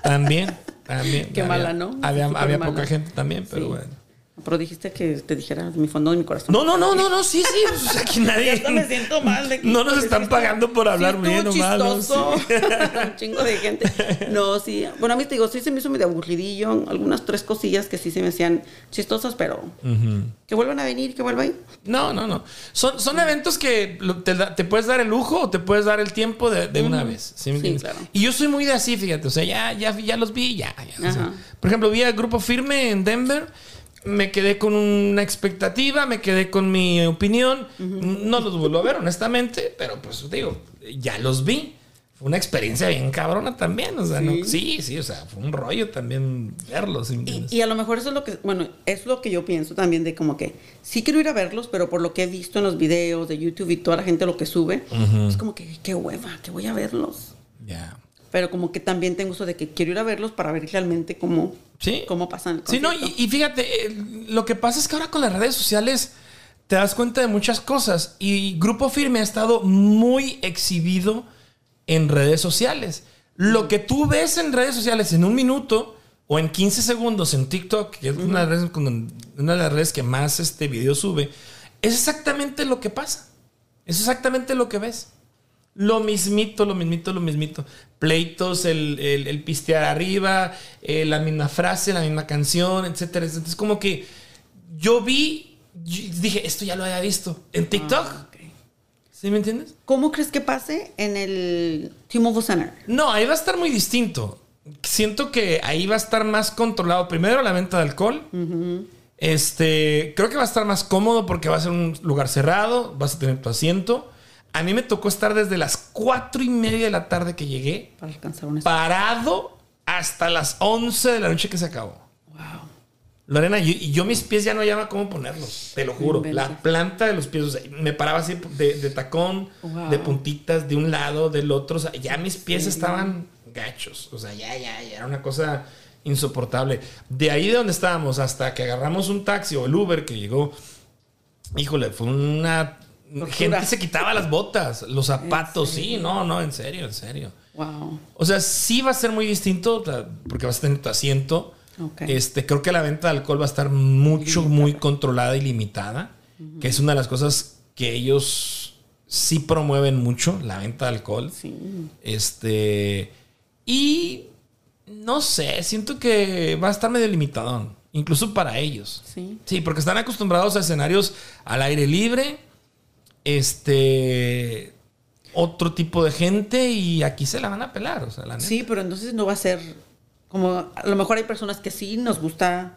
también, también. [LAUGHS] Qué mala, ¿no? Había, había poca gente también, pero Sí. bueno. Pero dijiste que te dijera mi fondo de mi corazón. No, no, no, no, no, sí, sí. pues, o sea, aquí nadie. Ya hasta me siento mal de que- No nos están pagando por hablar sí bien o mal. Sí. [LAUGHS] Un chingo de gente. No, sí. Bueno, a mí te digo, sí se me hizo medio aburridillo. Algunas tres cosillas que sí se me hacían chistosas, pero que vuelvan a venir, que vuelvan. No, no, no. Son, son eventos que te, te puedes dar el lujo o te puedes dar el tiempo de, de una vez. ¿sí me Sí, entiendes? claro. Y yo soy muy de así, fíjate. O sea, ya, ya, ya los vi, ya. ya, o sea. Ajá. por ejemplo, vi al grupo firme en Denver. Me quedé con una expectativa, me quedé con mi opinión. No los vuelvo a ver, honestamente, pero pues digo, ya los vi. Fue una experiencia bien cabrona también. O sea, sí, no, sí, sí, o sea, fue un rollo también verlos. y a lo mejor eso es lo que, bueno, es lo que yo pienso también de como que sí quiero ir a verlos, pero por lo que he visto en los videos de YouTube y toda la gente lo que sube, es como que qué hueva, que voy a verlos. Ya. Pero como que también tengo eso de que quiero ir a verlos para ver realmente cómo, Sí. cómo pasan el Sí, no, y, y fíjate, eh, lo que pasa es que ahora con las redes sociales te das cuenta de muchas cosas y Grupo Firme ha estado muy exhibido en redes sociales. Lo que tú ves en redes sociales en un minuto o en 15 segundos en TikTok, que es una, de las redes, una de las redes que más este video sube, es exactamente lo que pasa. Es exactamente lo que ves. Lo mismito, lo mismito, lo mismito. Pleitos, el, el- el pistear arriba, eh, la misma frase, la misma canción, etcétera, etcétera. Es como que yo vi, yo dije, esto ya lo había visto en TikTok. Ah. ¿Sí me entiendes? ¿Cómo crees que pase en el T-Mobile Center? No, ahí va a estar muy distinto. Siento que ahí va a estar más controlado. Primero la venta de alcohol. Este, creo que va a estar más cómodo porque va a ser un lugar cerrado, vas a tener tu asiento. A mí me tocó estar desde las cuatro y media de la tarde que llegué, Para alcanzar un parado hasta las 11 de la noche que se acabó. Wow. Lorena, y y yo mis pies ya no hallaba cómo ponerlos, te lo juro. La planta de los pies, o sea, me paraba así de, de tacón, Wow. de puntitas, de un lado, del otro. O sea, ya mis pies estaban gachos. O sea, ya, ya, ya era una cosa insoportable. De ahí de donde estábamos hasta que agarramos un taxi o el Uber que llegó, híjole, fue una... Tortura. Gente se quitaba las botas, los zapatos, sí, no, no, en serio, en serio. Wow. O sea, sí va a ser muy distinto porque vas a tener tu asiento. Ok. Este, creo que la venta de alcohol va a estar mucho, muy controlada y limitada, que es una de las cosas que ellos sí promueven mucho, la venta de alcohol. Sí. Este, y no sé, siento que va a estar medio limitadón, incluso para ellos. Sí. Sí, porque están acostumbrados a escenarios al aire libre, este, otro tipo de gente y aquí se la van a pelar, o sea, la neta. Sí, pero entonces no va a ser como a lo mejor hay personas que sí nos gusta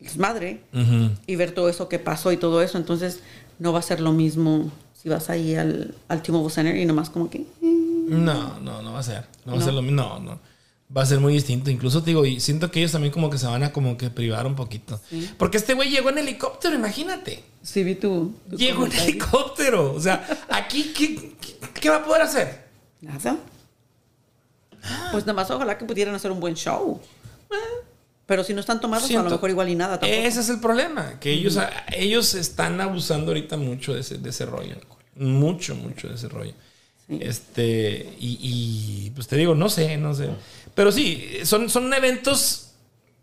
desmadre Ujú. y ver todo eso que pasó y todo eso, entonces no va a ser lo mismo si vas ahí al, al T-Mobile Center y nomás como que... eh, No, no, no va a ser. No va a ser lo mismo. No, no. Va a ser muy distinto. Incluso te digo, y siento que ellos también como que se van a como que privar un poquito. Porque este güey llegó en helicóptero, imagínate. Sí, vi tu... tu Llegó en helicóptero. O sea, [LAUGHS] aquí, ¿qué, qué, qué va a poder hacer? Nada. Pues nada más ojalá que pudieran hacer un buen show. Pero si no están tomados, a lo mejor igual y nada tampoco. Ese es el problema. Que ellos, ellos están abusando ahorita mucho de ese, de ese rollo. Mucho, mucho de ese rollo. Sí. Este, y, y, pues te digo, no sé, no sé. Pero sí, son, son eventos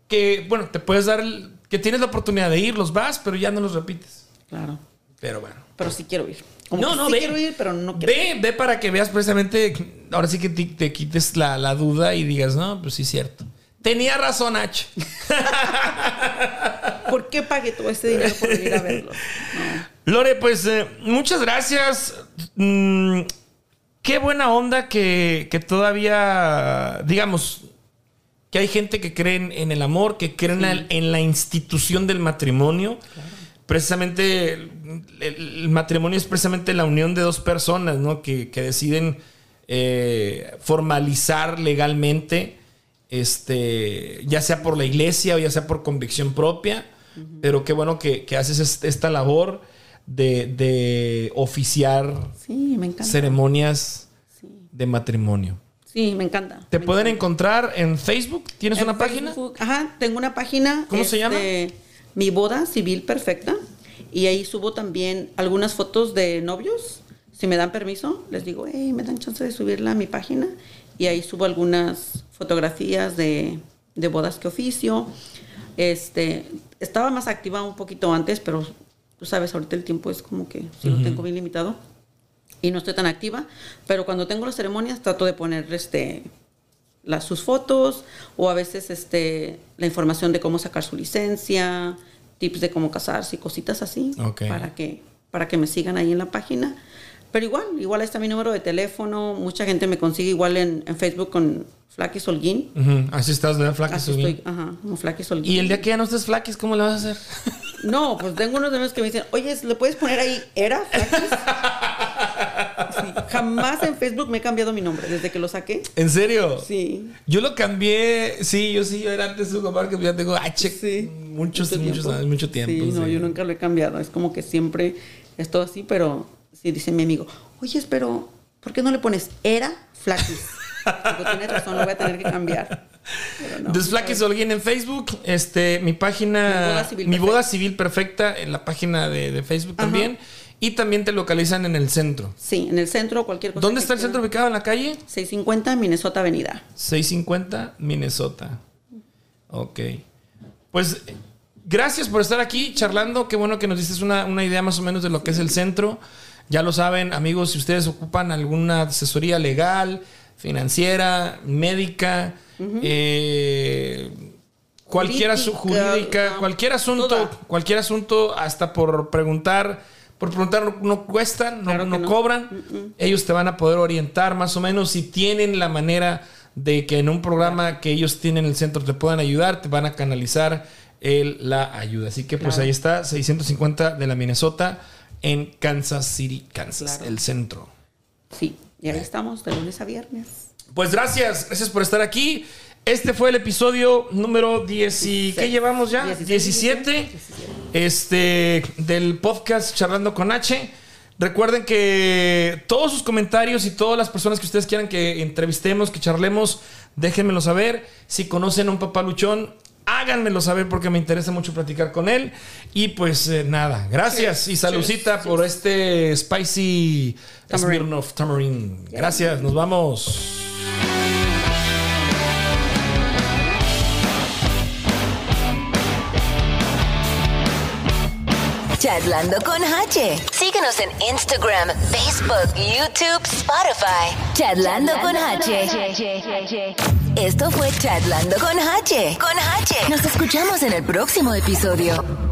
que, bueno, te puedes dar, el- que tienes la oportunidad de ir, los vas, pero ya no los repites. Claro. Pero bueno. Pero sí quiero ir. Como no, no, sí ve. quiero ir, pero no quiero. Ve, ve para que veas precisamente, ahora sí que te, te quites la, la duda y digas, no, pues sí, cierto. Tenía razón, H. [LAUGHS] ¿Por qué pagué todo este dinero por ir a verlos? [LAUGHS] No. Lore, pues eh, muchas gracias. Mm, qué buena onda que, que todavía, digamos, que hay gente que cree en, el amor, que cree en, la, en la institución del matrimonio. Precisamente el, matrimonio es precisamente la unión de dos personas, ¿no? Que, que deciden eh, formalizar legalmente, este, ya sea por la iglesia o ya sea por convicción propia. Pero qué bueno que, que haces est- esta labor de, de oficiar Sí, me encanta. ceremonias Sí. de matrimonio. Sí, me encanta. ¿Te Me pueden encanta. encontrar en Facebook? ¿Tienes En una página? Facebook, Ajá, tengo una página. ¿Cómo se llama? Mi boda civil perfecta. Y ahí subo también algunas fotos de novios. Si me dan permiso, les digo, hey, me dan chance de subirla a mi página. Y ahí subo algunas fotografías de, de bodas que oficio. Este, estaba más activa un poquito antes, pero tú sabes, ahorita el tiempo es como que sí lo tengo bien limitado y no estoy tan activa, pero cuando tengo las ceremonias trato de poner este las, sus fotos o a veces este la información de cómo sacar su licencia, tips de cómo casarse y cositas así Ok. para que para que me sigan ahí en la página. Pero igual, igual ahí está mi número de teléfono, mucha gente me consigue igual en, en Facebook con Flaquis Holguín. Ujú, Así estás, ¿verdad? Flaquis. Holguín. estoy, ajá, como Flaquis Holguín. Y el día que ya no estés flaquis, ¿cómo le vas a hacer? [LAUGHS] No, pues tengo unos amigos que me dicen, oye, ¿le puedes poner ahí era? Sí, jamás en Facebook me he cambiado mi nombre desde que lo saqué. ¿En serio? Sí. Yo lo cambié, sí, yo sí, yo era antes Hugo Márquez, ya tengo H. Sí. Muchos, Mucho muchos tiempo. años, mucho tiempo. Sí, no, sí. yo nunca lo he cambiado. Es como que siempre es todo así, pero sí dice mi amigo, oye, pero ¿por qué no le pones era Flaquis? Digo, tienes razón, lo voy a tener que cambiar. No. Entonces, Flaquis Holguín en Facebook, este, mi página, Mi boda civil mi perfecta. boda civil perfecta en la página de, de Facebook Ajá. también. Y también te localizan en el centro. Sí, en el centro, cualquier cosa. ¿Dónde está el centro ubicado? ¿En la calle? 650 Minnesota Avenida. 650 Minnesota. Ok. Pues gracias por estar aquí charlando. Qué bueno que nos diste una, una idea más o menos de lo que es el centro. Ya lo saben, amigos, si ustedes ocupan alguna asesoría legal, financiera, médica, eh, cualquier asu- Jurídica, ah, cualquier asunto, toda. cualquier asunto, hasta por preguntar, por preguntar no, no cuestan, no, Claro no no. cobran. Ellos te van a poder orientar más o menos si tienen la manera de que en un programa que ellos tienen en el centro te puedan ayudar, te van a canalizar el- la ayuda. Así que pues ahí está, 650 de la Minnesota en Kansas City, Kansas, Claro. el centro. Sí, y ahí estamos de lunes a viernes. Pues gracias, gracias por estar aquí. Este fue el episodio número 10 y ¿qué llevamos ya? 16, 17 este del podcast Charlando con H. Recuerden que todos sus comentarios y todas las personas que ustedes quieran que entrevistemos, que charlemos, déjenmelo saber. Si conocen a un papá luchón, háganmelo saber porque me interesa mucho platicar con él. Y pues eh, nada, gracias y saludcita por este spicy Tamarind. Smirnoff Tamarind. Gracias, nos vamos. Charlando con H. Síguenos en Instagram, Facebook, YouTube, Spotify. Charlando con H. Esto fue Charlando con H. Con H. Nos escuchamos en el próximo episodio.